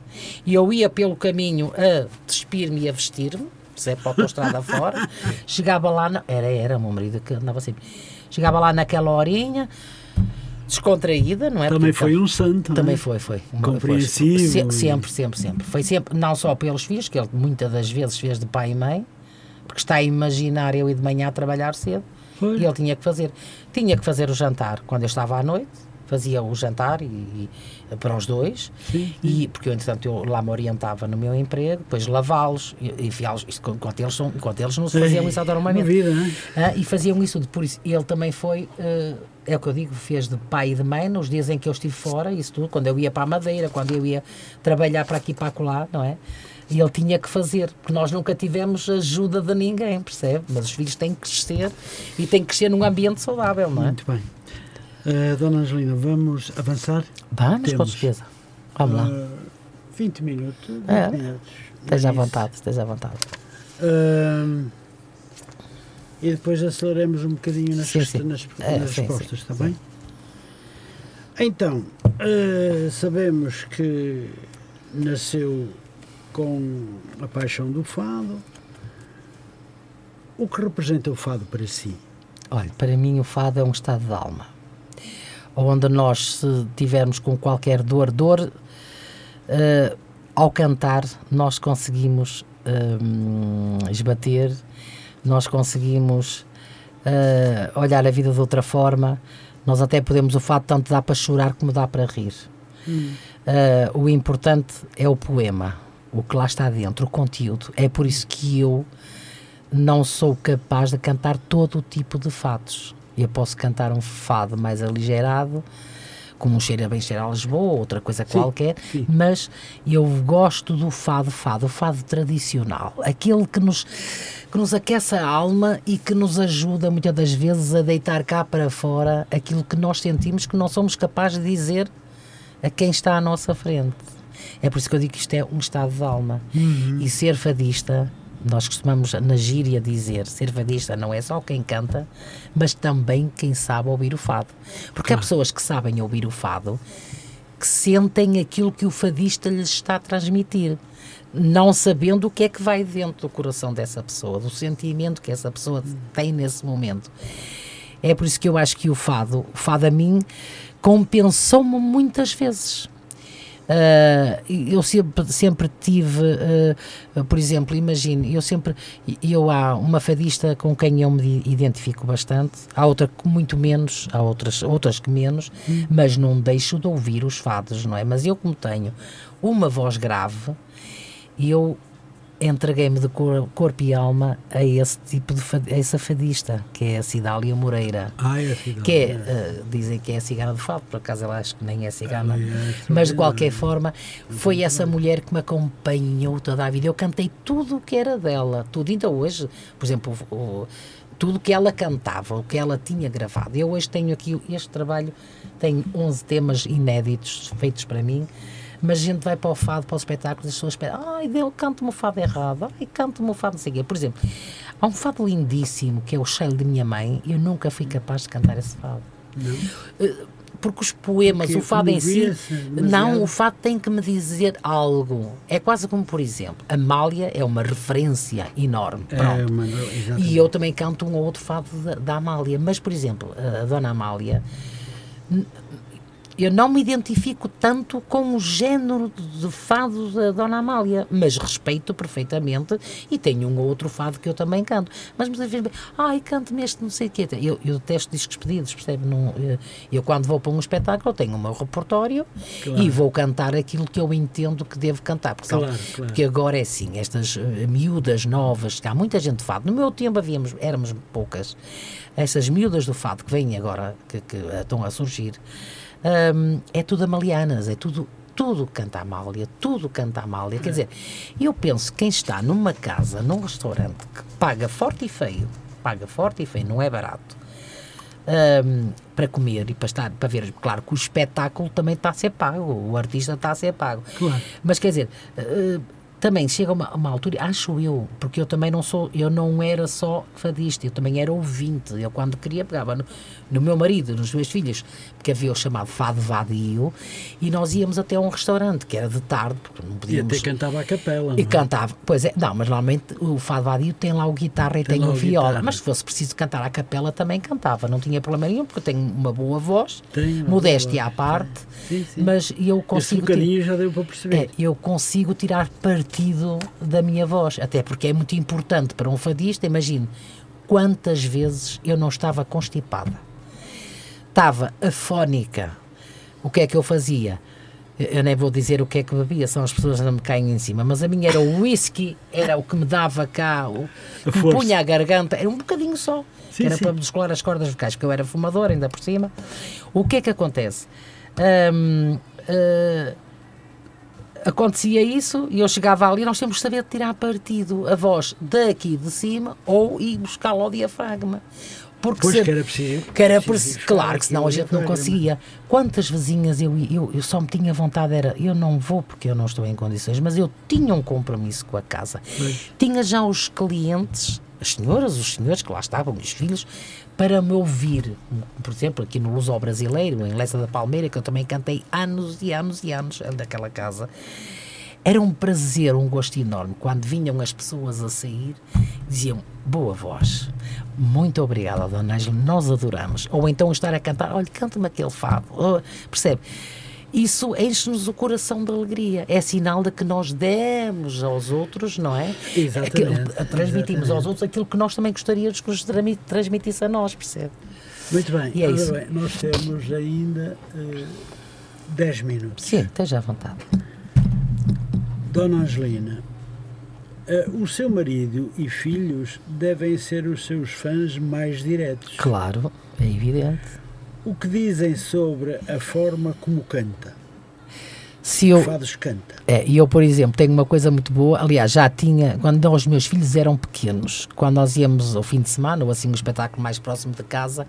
Speaker 2: e eu ia pelo caminho a despir-me e a vestir-me, percebe, para a autostrada fora. Chegava lá, na, era, era o meu marido que andava sempre. Chegava lá naquela horinha, descontraída, não é?
Speaker 1: Também
Speaker 2: Porque-
Speaker 1: foi um santo. é?
Speaker 2: também foi, foi. Foi- se-
Speaker 1: e-
Speaker 2: sempre, sempre, sempre. Foi sempre, não só pelos filhos, que ele muitas das vezes fez de pai e mãe, porque está a imaginar eu ir de manhã a trabalhar cedo,
Speaker 1: Pois.
Speaker 2: e ele tinha que fazer. Tinha que fazer o jantar quando eu estava à noite, fazia o jantar e, e- para os dois,
Speaker 1: Sim,
Speaker 2: e porque eu, entretanto, eu lá me orientava no meu emprego, depois lavá-los e enfiá-los, isto enquanto eles, são, enquanto eles não se faziam isso autonomamente.
Speaker 1: vida, é?
Speaker 2: Ah, e faziam isso. Por isso, ele também foi, eh, é o que eu digo, fez de pai e de mãe nos dias em que eu estive fora, isso tudo, quando eu ia para a Madeira, quando eu ia trabalhar para aqui e para acolá, não é? E ele tinha que fazer, porque nós nunca tivemos ajuda de ninguém, percebe? Mas os filhos têm que crescer e têm que crescer num ambiente saudável, não é?
Speaker 1: Muito bem. Eh, Dona Angelina, vamos avançar?
Speaker 2: Vamos, com
Speaker 1: Temos.
Speaker 2: certeza. Vamos lá.
Speaker 1: Eh, 20 minutos. 20
Speaker 2: É.
Speaker 1: minutos.
Speaker 2: Esteja à vontade, esteja à vontade.
Speaker 1: Ahm, e depois aceleremos um bocadinho nas,
Speaker 2: Sim, sim.
Speaker 1: nas,
Speaker 2: É,
Speaker 1: nas respostas,
Speaker 2: sim,
Speaker 1: está bem? Então, eh, sabemos que nasceu com a paixão do fado. O que representa o fado para si?
Speaker 2: Olha, para mim o fado é um estado de alma. Onde nós, se tivermos com qualquer dor, dor, eh, ao cantar, nós conseguimos hum, esbater, nós conseguimos eh, olhar a vida de outra forma. Nós até podemos, o fado tanto dá para chorar como dá para rir. Eh, o importante é o poema, o que lá está dentro, o conteúdo. É por isso que eu não sou capaz de cantar todo o tipo de fados. Eu posso cantar um fado mais aligerado, como um cheira bem cheira a Lisboa, ou outra coisa qualquer,
Speaker 1: sim.
Speaker 2: mas eu gosto do fado fado, o fado tradicional, aquele que nos, que nos aquece a alma e que nos ajuda muitas das vezes a deitar cá para fora aquilo que nós sentimos que não somos capazes de dizer a quem está à nossa frente. É por isso que eu digo que isto é um estado de alma. E ser fadista, nós costumamos na gíria dizer, ser fadista não é só quem canta, mas também quem sabe ouvir o fado. Porque há pessoas que sabem ouvir o fado que sentem aquilo que o fadista lhes está a transmitir, não sabendo o que é que vai dentro do coração dessa pessoa, do sentimento que essa pessoa tem nesse momento. É por isso que eu acho que o fado, o fado a mim, compensou-me muitas vezes. Ah, eu sempre, sempre tive, ah, por exemplo, imagine, eu sempre, eu há uma fadista com quem eu me identifico bastante, há outra que muito menos, há outras, outras que menos, mas não deixo de ouvir os fados, não é? Mas eu como tenho uma voz grave, eu entreguei-me de cor- corpo e alma a esse tipo de a essa fadista, que é a Cidália Moreira
Speaker 1: Ah, é a cidade.
Speaker 2: que é, eh, dizem que é a cigana do fado, por acaso ela acho que nem é cigana,
Speaker 1: Ah, é,
Speaker 2: mas de qualquer forma foi essa mulher que me acompanhou toda a vida. Eu cantei tudo o que era dela, tudo. Ainda hoje, por exemplo, o- o- tudo que ela cantava, o que ela tinha gravado. Eu hoje tenho aqui este trabalho, tem 11 temas inéditos feitos para mim, mas a gente vai para o fado, para o espetáculo, e as pessoas esperam, ai, eu canto-me o fado errado, ai, canto-me o fado não sei o quê. Por exemplo, há um fado lindíssimo, que é o cheiro de minha mãe, eu nunca fui capaz de cantar esse fado.
Speaker 1: Não.
Speaker 2: Porque os poemas,
Speaker 1: Porque
Speaker 2: o fado em si, não, o fado tem que me dizer algo. É quase como, por exemplo, Amália é uma referência enorme. Pronto.
Speaker 1: É, exatamente.
Speaker 2: E eu também canto um ou outro fado da, da Amália. Mas, por exemplo, a Dona Amália, eu não me identifico tanto com o género de fado da Dona Amália, mas respeito perfeitamente e tenho um ou outro fado que eu também canto. Mas muitas vezes, ai, canto-me este não sei o quê. Eu, eu detesto discos pedidos, percebe? Não, eh, eu, quando vou para um espetáculo, tenho o meu repertório
Speaker 1: Claro.
Speaker 2: e vou cantar aquilo que eu entendo que devo cantar. Porque, são-
Speaker 1: Claro, claro.
Speaker 2: porque agora é assim, estas eh, miúdas novas, que há muita gente de fado. No meu tempo havíamos, éramos poucas. Essas miúdas do fado que vêm agora, que, que estão a surgir, hum, é tudo amalianas, é tudo. Tudo canta Amália, tudo canta Amália. Quer dizer, eu penso que quem está numa casa, num restaurante, que paga forte e feio, paga forte e feio, não é barato, hum, para comer e para estar, para ver, claro que o espetáculo também está a ser pago, o artista está a ser pago.
Speaker 1: Claro.
Speaker 2: Mas quer dizer, eh, também chega uma, uma altura, acho eu, porque eu também não sou, eu não era só fadista, eu também era ouvinte. Eu quando queria pegava no, no meu marido, nos meus filhos, porque havia o chamado Fado Vadio, e nós íamos até a um restaurante, que era de tarde, porque não
Speaker 1: E
Speaker 2: podíamos.
Speaker 1: até cantava a capela.
Speaker 2: E
Speaker 1: não é?
Speaker 2: cantava, pois é, não, mas normalmente o Fado Vadio tem lá o guitarra e
Speaker 1: Tem
Speaker 2: tem, o viola.
Speaker 1: guitarra.
Speaker 2: Mas se fosse preciso cantar à capela também cantava, não tinha problema nenhum, porque eu tenho uma boa voz,
Speaker 1: Tem
Speaker 2: modéstia
Speaker 1: boa
Speaker 2: à parte,
Speaker 1: Sim, sim.
Speaker 2: mas eu
Speaker 1: Esse
Speaker 2: consigo.
Speaker 1: bocadinho já deu para perceber.
Speaker 2: é, eu consigo tirar partido da minha voz, até porque é muito importante para um fadista. Imagine quantas vezes eu não estava constipada, estava afónica. O que é que eu fazia? Eu nem vou dizer o que é que bebia, são as pessoas que não me caem em cima, mas a minha era o whisky, era o que me dava cá, o que me punha a garganta, era um bocadinho só,
Speaker 1: Sim,
Speaker 2: era
Speaker 1: sim.
Speaker 2: para descolar as cordas vocais, porque eu era fumador ainda por cima. O que é que acontece? Hum, eh, acontecia isso e eu chegava ali, nós temos que saber tirar partido a voz daqui de cima ou ir buscar lá o diafragma. Porque
Speaker 1: Pois
Speaker 2: se-
Speaker 1: que era preciso.
Speaker 2: que era
Speaker 1: preciso
Speaker 2: claro que senão a gente não
Speaker 1: diafragma.
Speaker 2: conseguia. Quantas vizinhas eu, eu, eu só me tinha vontade, era eu não vou porque eu não estou em condições, mas eu tinha um compromisso com a casa.
Speaker 1: Pois.
Speaker 2: Tinha já os clientes, as senhoras, os senhores que lá estavam, os filhos, para me ouvir. Por exemplo, aqui no Luso Brasileiro, em Lessa da Palmeira, que eu também cantei anos e anos e anos daquela casa. Era um prazer, um gosto enorme quando vinham as pessoas a sair diziam boa voz, muito obrigada, Dona Ângela, nós adoramos. Ou então estar a cantar, olha, canta-me aquele fado, Oh, percebe? Isso enche-nos o coração de alegria. É sinal de que nós demos aos outros, não é?
Speaker 1: Exatamente,
Speaker 2: transmitimos aos outros aquilo que nós também gostaríamos que nos transmitisse a nós, percebe?
Speaker 1: Muito bem.
Speaker 2: E é isso.
Speaker 1: bem, nós temos ainda eh, 10 minutos.
Speaker 2: Sim, esteja à vontade.
Speaker 1: Dona Angelina, eh, o seu marido e filhos devem ser os seus fãs mais diretos.
Speaker 2: Claro, é evidente.
Speaker 1: O que dizem sobre a forma como canta?
Speaker 2: Se eu,
Speaker 1: Fados canta.
Speaker 2: É, e eu, por exemplo, tenho uma coisa muito boa. Aliás, já tinha, quando os meus filhos eram pequenos, quando nós íamos ao fim de semana, ou assim, um espetáculo mais próximo de casa,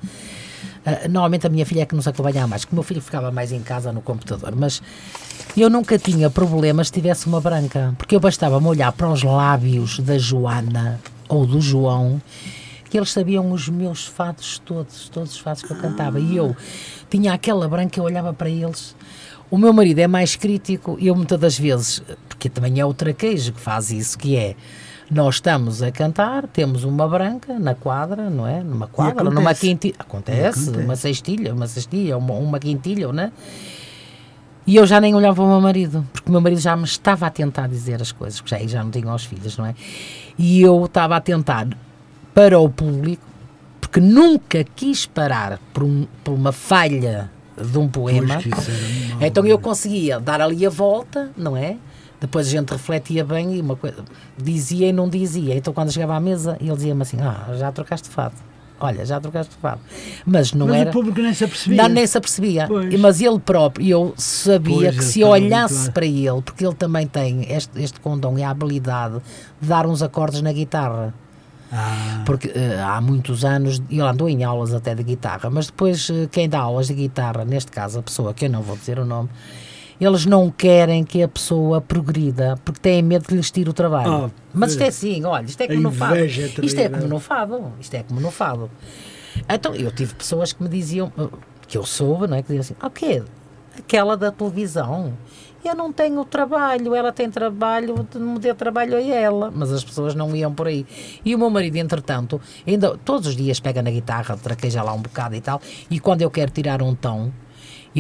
Speaker 2: ah, normalmente a minha filha é que nos acompanhava mais, porque o meu filho ficava mais em casa no computador. Mas eu nunca tinha problemas se tivesse uma branca, porque eu bastava-me olhar para os lábios da Joana ou do João que eles sabiam os meus fados todos, todos os fados que eu cantava. E eu tinha aquela branca, eu olhava para eles. O meu marido é mais crítico e eu muitas das vezes, porque também é o traquejo que faz isso, que é nós estamos a cantar, temos uma branca na quadra, não é? Numa quadra,
Speaker 1: acontece.
Speaker 2: numa quintilha. Acontece,
Speaker 1: acontece.
Speaker 2: uma cestilha, uma cestilha, uma, uma quintilha, não é? E eu já nem olhava para o meu marido, porque o meu marido já me estava a tentar dizer as coisas, porque já, aí já não tinha os filhos, não é? E eu estava a tentar para o público, porque nunca quis parar por, um- por uma falha de um poema. Então eu
Speaker 1: não é?
Speaker 2: conseguia dar ali a volta, não é? Depois a gente refletia bem e uma coisa dizia e não dizia. Então quando chegava à mesa, ele dizia-me assim: Ah, já trocaste fado. Olha, já trocaste fado. Mas não
Speaker 1: Mas
Speaker 2: era.
Speaker 1: o público nem se apercebia.
Speaker 2: Não, nem se apercebia.
Speaker 1: Pois.
Speaker 2: Mas ele próprio, eu sabia
Speaker 1: Pois,
Speaker 2: que se olhasse
Speaker 1: habituado.
Speaker 2: para ele, porque ele também tem este, este condão e a habilidade de dar uns acordes na guitarra.
Speaker 1: Ah,
Speaker 2: Porque eh, há muitos anos, ele andou em aulas até de guitarra, mas depois eh, quem dá aulas de guitarra, neste caso a pessoa, que eu não vou dizer o nome, eles não querem que a pessoa progrida, porque têm medo que lhes tire o trabalho.
Speaker 1: Ah,
Speaker 2: mas isto é assim, olha, isto é como no fado.
Speaker 1: é
Speaker 2: Isto é como no fado, isto é como no fado. Então, eu tive pessoas que me diziam, eh, que eu soube, não é? Que diziam assim, o quê? Aquela da televisão. Eu não tenho trabalho, ela tem trabalho, me dê trabalho a ela. Mas as pessoas não iam por aí. E o meu marido, entretanto, ainda todos os dias pega na guitarra, traqueja lá um bocado e tal, e quando eu quero tirar um tom,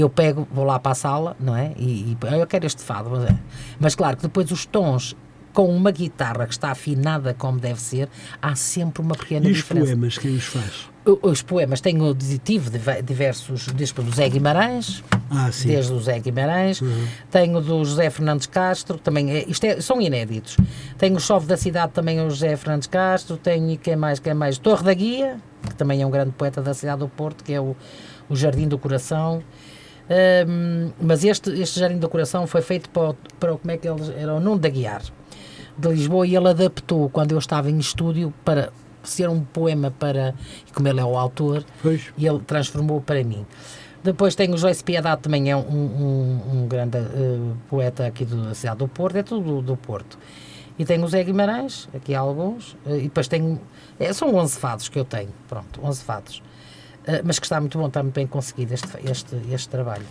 Speaker 2: eu pego, vou lá para a sala, não é? E, e eu quero este fado. Mas, é. mas claro que depois os tons com uma guitarra que está afinada como deve ser, há sempre uma pequena
Speaker 1: e os
Speaker 2: diferença.
Speaker 1: poemas, quem os faz?
Speaker 2: O- Os poemas, tenho, tive dive- diversos, desde do Zé Guimarães,
Speaker 1: Ah,
Speaker 2: desde o Zé Guimarães,
Speaker 1: Uhum.
Speaker 2: tenho do José Fernandes Castro, também é, isto é- são inéditos. Tenho o Chove da Cidade, também o José Fernandes Castro, tenho quem mais, quem mais? Torre da Guia, que também é um grande poeta da cidade do Porto, que é o, o Jardim do Coração. Ahm, mas este, este Jardim do Coração foi feito para, o- para o- como é que eles, era o Nuno da Guiar, de Lisboa, e ele adaptou, quando eu estava em estúdio, para ser um poema para, e como ele é o autor,
Speaker 1: Pois.
Speaker 2: e ele transformou para mim. Depois tenho o Joyce Piedade, também é um, um, um grande eh, poeta aqui do- da cidade do Porto, é tudo do, do Porto. E tenho o Zé Guimarães, aqui há alguns, eh, e depois tenho, é, são 11 fados que eu tenho, pronto, 11 fados. Eh, mas que está muito bom, está muito bem conseguido este, este, este trabalho.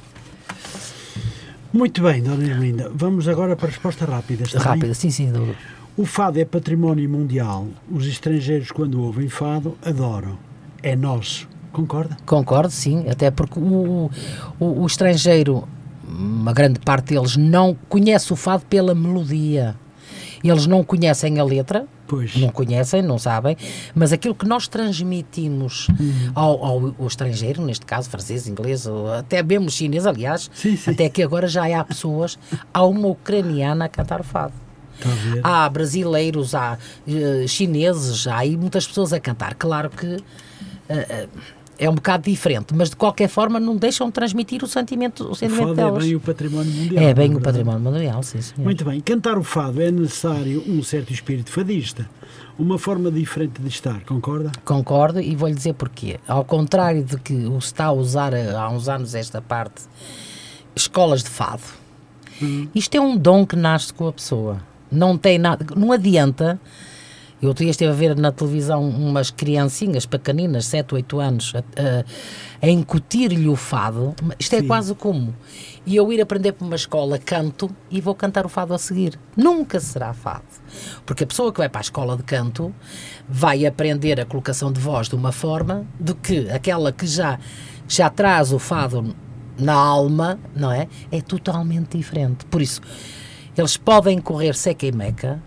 Speaker 1: Muito bem, Dona Ermelinda. Vamos agora para respostas rápidas. está bem?
Speaker 2: Rápido, sim, sim, do-
Speaker 1: O fado é património mundial. Os estrangeiros, quando ouvem fado, adoram. É nosso. Concorda?
Speaker 2: Concordo, sim, até porque o, o, o estrangeiro, uma grande parte deles, não conhece o fado pela melodia. Eles não conhecem a letra,
Speaker 1: Pois.
Speaker 2: não conhecem, não sabem, mas aquilo que nós transmitimos ao, ao, ao estrangeiro, neste caso francês, inglês, ou até mesmo chinês, aliás,
Speaker 1: Sim, sim.
Speaker 2: até que agora já há pessoas, há uma ucraniana a cantar o fado.
Speaker 1: Ver?
Speaker 2: Há brasileiros, há eh, chineses, há aí muitas pessoas a cantar. Claro que eh, eh, é um bocado diferente, mas de qualquer forma não deixam de transmitir o sentimento, o
Speaker 1: o
Speaker 2: sentimento
Speaker 1: fado é
Speaker 2: delas.
Speaker 1: bem o património mundial.
Speaker 2: É bem
Speaker 1: não
Speaker 2: o património mundial, sim, senhor.
Speaker 1: Muito bem. Cantar o fado é necessário um certo espírito fadista. Uma forma diferente de estar. Concorda?
Speaker 2: Concordo e vou-lhe dizer porquê. Ao contrário de que o se está a usar eh, há uns anos esta parte, escolas de fado, isto é um dom que nasce com a pessoa. Não tem nada, não adianta. Eu outro dia estive a ver na televisão umas criancinhas pequeninas, 7, 8 anos, a, a- incutir-lhe o fado. Isto é
Speaker 1: Sim.
Speaker 2: quase como e eu ir aprender para uma escola canto e vou cantar o fado a seguir. Nunca será fado. Porque a pessoa que vai para a escola de canto vai aprender a colocação de voz de uma forma de que aquela que já, já traz o fado na alma, não é? É totalmente diferente. Por isso, eles podem correr seca e meca,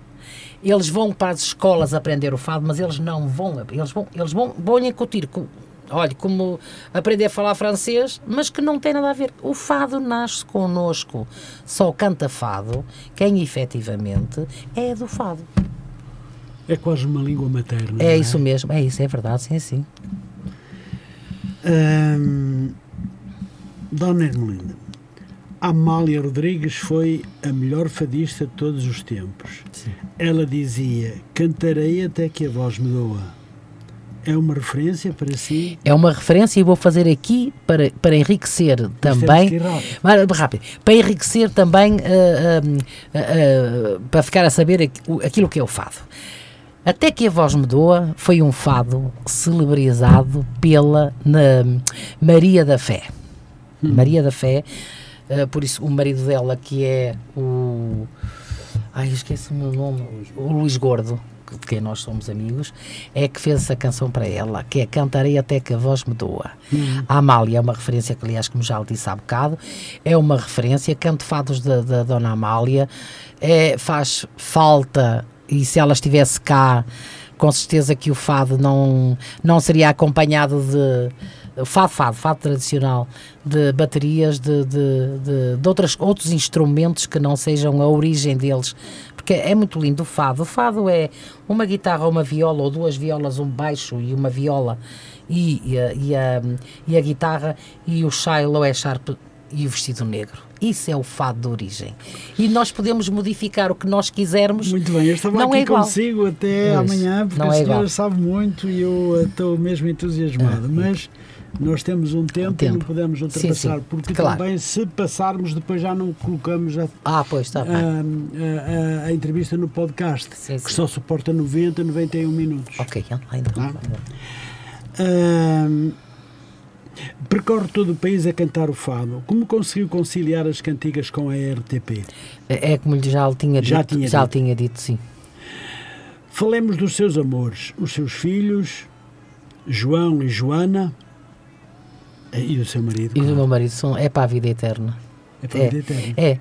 Speaker 2: eles vão para as escolas aprender o fado, mas eles não vão, eles vão, eles vão, vão incutir, co- olha, como aprender a falar francês, mas que não tem nada a ver. O fado nasce connosco, só canta fado quem efetivamente é do fado.
Speaker 1: É quase uma língua materna. não
Speaker 2: É isso mesmo, é isso, é verdade, sim, sim.
Speaker 1: Ahm, Dona Ermelinda, Amália Rodrigues foi a melhor fadista de todos os tempos. Ela dizia: Cantarei até que a voz me doa. É uma referência para si?
Speaker 2: É uma referência e vou fazer aqui para, para enriquecer também.
Speaker 1: que ir rápido.
Speaker 2: Mas, rápido. Para enriquecer também, ah, ah, ah, para ficar a saber aquilo que é o fado. Até que a voz me doa foi um fado celebrizado pela Maria da Fé. Maria da Fé, ah, por isso o marido dela que é o. Ai, esqueci o meu nome. O Luís Gordo, de quem nós somos amigos, é que fez essa canção para ela, que é Cantarei até que a voz me doa. A Amália é uma referência que, aliás, como já lhe disse há bocado, é uma referência. Canto fados da, da Dona Amália, é, faz falta, e se ela estivesse cá, com certeza que o fado não, não seria acompanhado de. Fado, fado, fado tradicional, de baterias, de, de, de, de outras, outros instrumentos que não sejam a origem deles, porque é muito lindo o fado. O fado é uma guitarra, uma viola, ou duas violas, um baixo e uma viola, e, e, a, e, a, e a guitarra, e o shiloh é sharp e o vestido negro. Isso é o fado de origem. E nós podemos modificar o que nós quisermos.
Speaker 1: Muito bem, eu estava
Speaker 2: não
Speaker 1: aqui
Speaker 2: é igual.
Speaker 1: consigo até
Speaker 2: Pois,
Speaker 1: amanhã, porque
Speaker 2: não
Speaker 1: a
Speaker 2: é
Speaker 1: senhora
Speaker 2: igual.
Speaker 1: sabe muito e eu estou mesmo entusiasmado.
Speaker 2: Ah,
Speaker 1: mas nós temos um tempo, e não
Speaker 2: tempo.
Speaker 1: podemos
Speaker 2: Sim,
Speaker 1: ultrapassar,
Speaker 2: sim,
Speaker 1: porque
Speaker 2: claro.
Speaker 1: também se passarmos, depois já não colocamos a,
Speaker 2: Ah, pois, bem.
Speaker 1: a, a- a entrevista no podcast,
Speaker 2: Sim,
Speaker 1: que
Speaker 2: sim.
Speaker 1: só suporta 90, 91 minutos.
Speaker 2: Ok, então.
Speaker 1: Ah. Ahm, percorre todo o país a cantar o fado. Como conseguiu conciliar as cantigas com a RTP?
Speaker 2: É é como lhe já lhe tinha dito.
Speaker 1: Já tinha
Speaker 2: já
Speaker 1: dito.
Speaker 2: tinha dito, sim.
Speaker 1: Falemos dos seus amores, os seus filhos, João e Joana, e o seu marido.
Speaker 2: E o
Speaker 1: claro.
Speaker 2: meu marido são, é para a vida eterna.
Speaker 1: É para a vida eterna.
Speaker 2: É.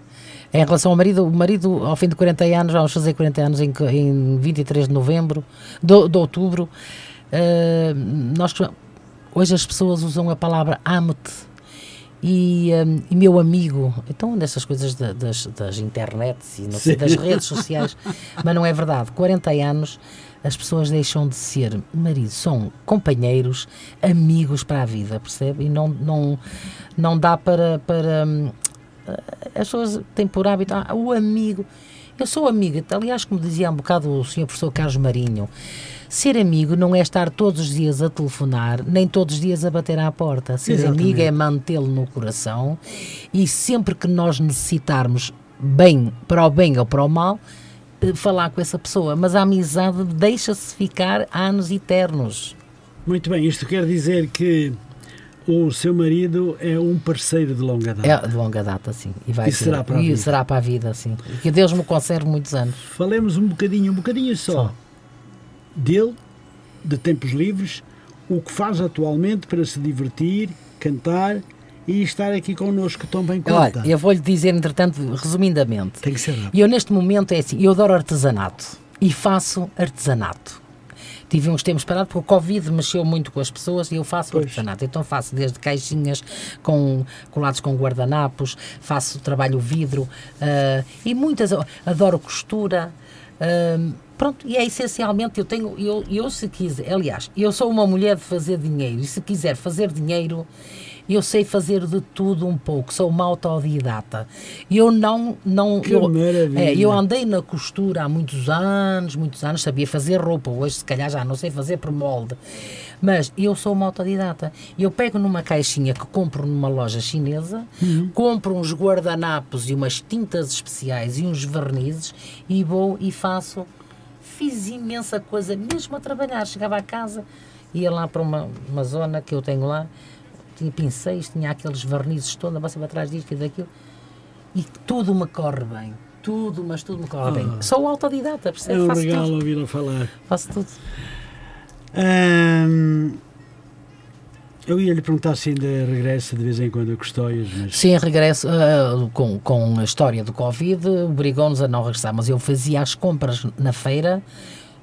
Speaker 2: Em relação ao marido, o marido, ao fim de 40 anos, vamos fazer 40 anos em, em 23 de novembro, de, de outubro, eh, nós, hoje as pessoas usam a palavra amo-te e, eh, e meu amigo. Então, dessas coisas da- das, das internets e sei, das redes sociais, mas não é verdade. 40 anos as pessoas deixam de ser marido, são companheiros, amigos para a vida, percebe? E não, não, não dá para. para hum, as pessoas têm por hábito, ah, o amigo. Eu sou amiga, aliás, como dizia há um bocado o senhor professor Carlos Marinho, ser amigo não é estar todos os dias a telefonar, nem todos os dias a bater à porta. Ser
Speaker 1: Exatamente.
Speaker 2: amigo é mantê-lo no coração e sempre que nós necessitarmos bem, para o bem ou para o mal, eh, falar com essa pessoa. Mas a amizade deixa-se ficar anos eternos.
Speaker 1: Muito bem, isto quer dizer que o seu marido é um parceiro de longa data.
Speaker 2: É de longa data, sim. E, vai
Speaker 1: E
Speaker 2: ser-
Speaker 1: será para a
Speaker 2: e
Speaker 1: vida.
Speaker 2: será para a vida, sim. Que Deus me conserve muitos anos.
Speaker 1: Falemos um bocadinho, um bocadinho só,
Speaker 2: Só.
Speaker 1: dele, de tempos livres, o que faz atualmente para se divertir, cantar e estar aqui connosco tão bem conta.
Speaker 2: Olha, eu vou-lhe dizer, entretanto, resumidamente.
Speaker 1: Tem que ser rápido.
Speaker 2: E eu neste momento é assim, eu adoro artesanato e faço artesanato. Tive uns tempos parados porque o Covid mexeu muito com as pessoas e eu faço
Speaker 1: Pois.
Speaker 2: artesanato. Então faço desde caixinhas com, colados com guardanapos, faço trabalho vidro ah, e muitas. Adoro costura. ah, pronto, e é essencialmente eu tenho, eu, eu se quiser, aliás, eu sou uma mulher de fazer dinheiro e se quiser fazer dinheiro, eu sei fazer de tudo um pouco, sou uma autodidata. Eu não, não,
Speaker 1: Que
Speaker 2: eu,
Speaker 1: maravilha.
Speaker 2: é, eu andei na costura há muitos anos, muitos anos, sabia fazer roupa, hoje se calhar já não sei fazer por molde. Mas eu sou uma autodidata. Eu pego numa caixinha que compro numa loja chinesa, compro uns guardanapos e umas tintas especiais e uns vernizes e vou e faço. Fiz imensa coisa, mesmo a trabalhar. Chegava a casa, ia lá para uma, uma zona que eu tenho lá, tinha pincéis, tinha aqueles vernizes todos, andava sempre atrás disto e daquilo e tudo me corre bem. Tudo, mas tudo me corre bem. Sou autodidata,
Speaker 1: É
Speaker 2: percebe?
Speaker 1: um
Speaker 2: faço
Speaker 1: regalo
Speaker 2: tudo.
Speaker 1: ouvir-a falar.
Speaker 2: Faço tudo.
Speaker 1: Eu ia lhe perguntar se ainda regressa de vez em quando a Custóias, mas
Speaker 2: Sim, regresso ah, com, com a história do Covid, obrigou-nos a não regressar, mas eu fazia as compras na feira,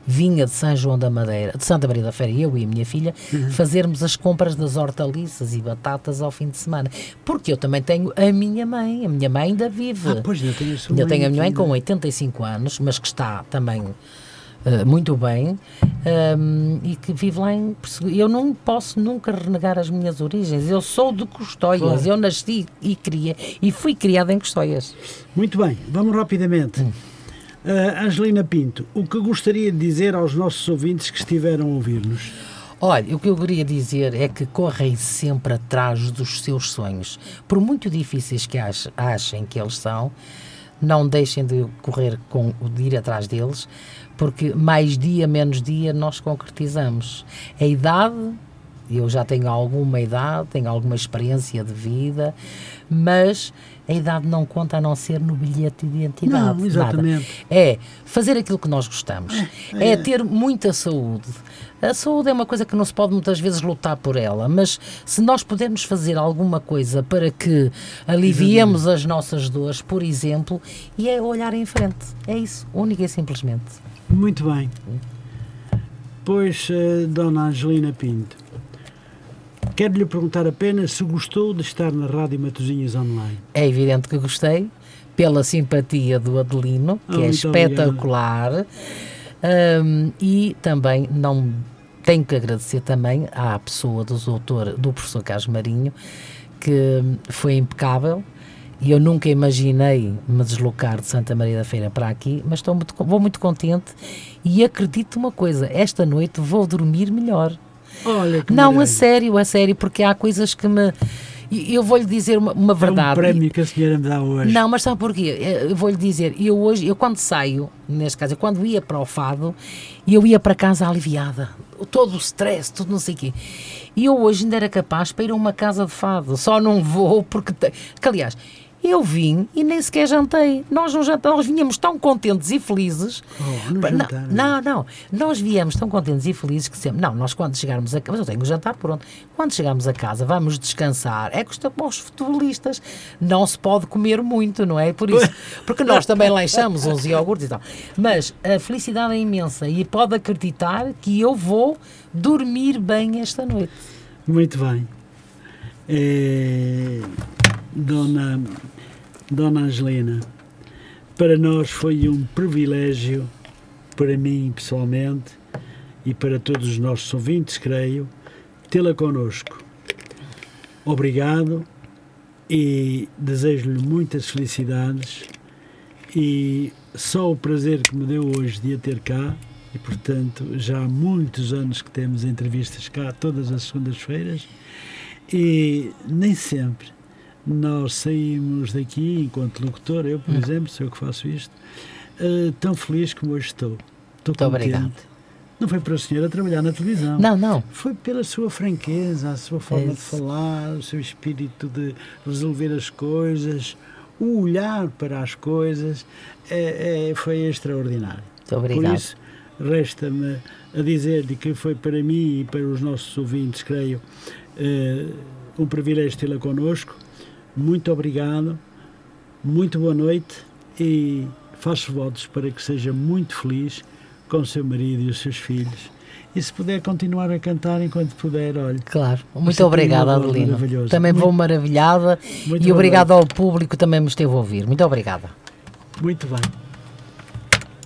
Speaker 2: vinha de São João da Madeira, de Santa Maria da Feira, eu e a minha filha,
Speaker 1: Uhum.
Speaker 2: fazermos as compras das hortaliças e batatas ao fim de semana. Porque eu também tenho a minha mãe, a minha mãe ainda vive.
Speaker 1: Ah, pois, ainda tenho a sua mãe
Speaker 2: tenho a minha mãe com
Speaker 1: né?
Speaker 2: 85 anos, mas que está também eh, muito bem ehm, e que vive lá em Eu não posso nunca renegar as minhas origens. Eu sou de Custóias,
Speaker 1: Claro.
Speaker 2: eu nasci e criei e fui criada em Custóias.
Speaker 1: Muito bem, vamos rapidamente.
Speaker 2: Hum.
Speaker 1: Ah, Angelina Pinto, o que gostaria de dizer aos nossos ouvintes que estiveram a ouvir-nos?
Speaker 2: Olha, o que eu queria dizer é que correm sempre atrás dos seus sonhos. Por muito difíceis que ach- achem que eles são, não deixem de correr com de ir atrás deles, porque mais dia, menos dia, nós concretizamos. A idade, eu já tenho alguma idade, tenho alguma experiência de vida, mas a idade não conta a não ser no bilhete de identidade.
Speaker 1: Não,
Speaker 2: nada.
Speaker 1: exatamente.
Speaker 2: É fazer aquilo que nós gostamos. É, ter muita saúde. A saúde é uma coisa que não se pode muitas vezes lutar por ela, mas se nós pudermos fazer alguma coisa para que aliviemos as nossas dores, por exemplo, e é olhar em frente. É isso, única e simplesmente.
Speaker 1: Muito bem. Pois, eh, Dona Angelina Pinto, quero lhe perguntar apenas se gostou de estar na Rádio Matosinhos Online.
Speaker 2: É evidente que gostei, pela simpatia do Adelino, que
Speaker 1: Ah,
Speaker 2: é espetacular, Hum, e também não tenho que agradecer também à pessoa do doutor, do professor Carlos Marinho, que foi impecável E eu nunca imaginei me deslocar de Santa Maria da Feira para aqui, mas estou muito, vou muito contente e acredito uma coisa, esta noite vou dormir melhor.
Speaker 1: Olha que
Speaker 2: Não, a
Speaker 1: maravilha.
Speaker 2: sério, a sério, porque há coisas que me. Eu vou-lhe dizer uma, uma
Speaker 1: É um
Speaker 2: verdade.
Speaker 1: prémio que a senhora me dá hoje.
Speaker 2: Não, mas sabe porquê? Eh, Eu vou-lhe dizer, eu hoje, eu quando saio, neste caso, eu quando ia para o fado, eu ia para casa aliviada. Todo o stress, tudo não sei o quê. E eu hoje ainda era capaz para ir a uma casa de fado. Só não vou porque. te- Que, aliás, eu vim e nem sequer jantei. Nós não jantamos, nós vinhamos tão contentes e felizes.
Speaker 1: Oh, não
Speaker 2: não, não, não. Nós viemos tão contentes e felizes que sempre. Não, nós quando chegarmos a casa. Mas eu tenho o jantar pronto. Quando chegarmos a casa, vamos descansar. É que isto é como aos futebolistas. Não se pode comer muito, não é? Por isso. Porque nós também lanchamos uns iogurtes e tal. Mas a felicidade é imensa e pode acreditar que eu vou dormir bem esta noite.
Speaker 1: Muito bem. É, Dona, Dona Angelina, para nós foi um privilégio, para mim pessoalmente e para todos os nossos ouvintes, creio, tê-la connosco. Obrigado e desejo-lhe muitas felicidades e só o prazer que me deu hoje de a ter cá e portanto já há muitos anos que temos entrevistas cá todas as segundas-feiras e nem sempre nós saímos daqui enquanto locutor, eu por exemplo, sou eu que faço isto, eh, tão feliz como hoje estou. Estou
Speaker 2: Muito obrigado.
Speaker 1: Não foi para o senhor a trabalhar na televisão.
Speaker 2: Não, não.
Speaker 1: Foi pela sua franqueza, a sua forma de
Speaker 2: Isso.
Speaker 1: falar, o seu espírito de resolver as coisas, o olhar para as coisas, é, é- foi extraordinário.
Speaker 2: Muito
Speaker 1: Por
Speaker 2: obrigado.
Speaker 1: isso, resta-me a dizer-lhe que foi para mim e para os nossos ouvintes, creio, eh, um privilégio tê-la connosco. Muito obrigado, muito boa noite e faço votos para que seja muito feliz com o seu marido e os seus filhos. E se puder continuar a cantar enquanto puder, olhe.
Speaker 2: Claro, muito obrigada, Adelino. Também
Speaker 1: Muito-
Speaker 2: vou maravilhada
Speaker 1: muito
Speaker 2: e obrigado ao público que também me esteve a ouvir. Muito obrigada.
Speaker 1: Muito bem.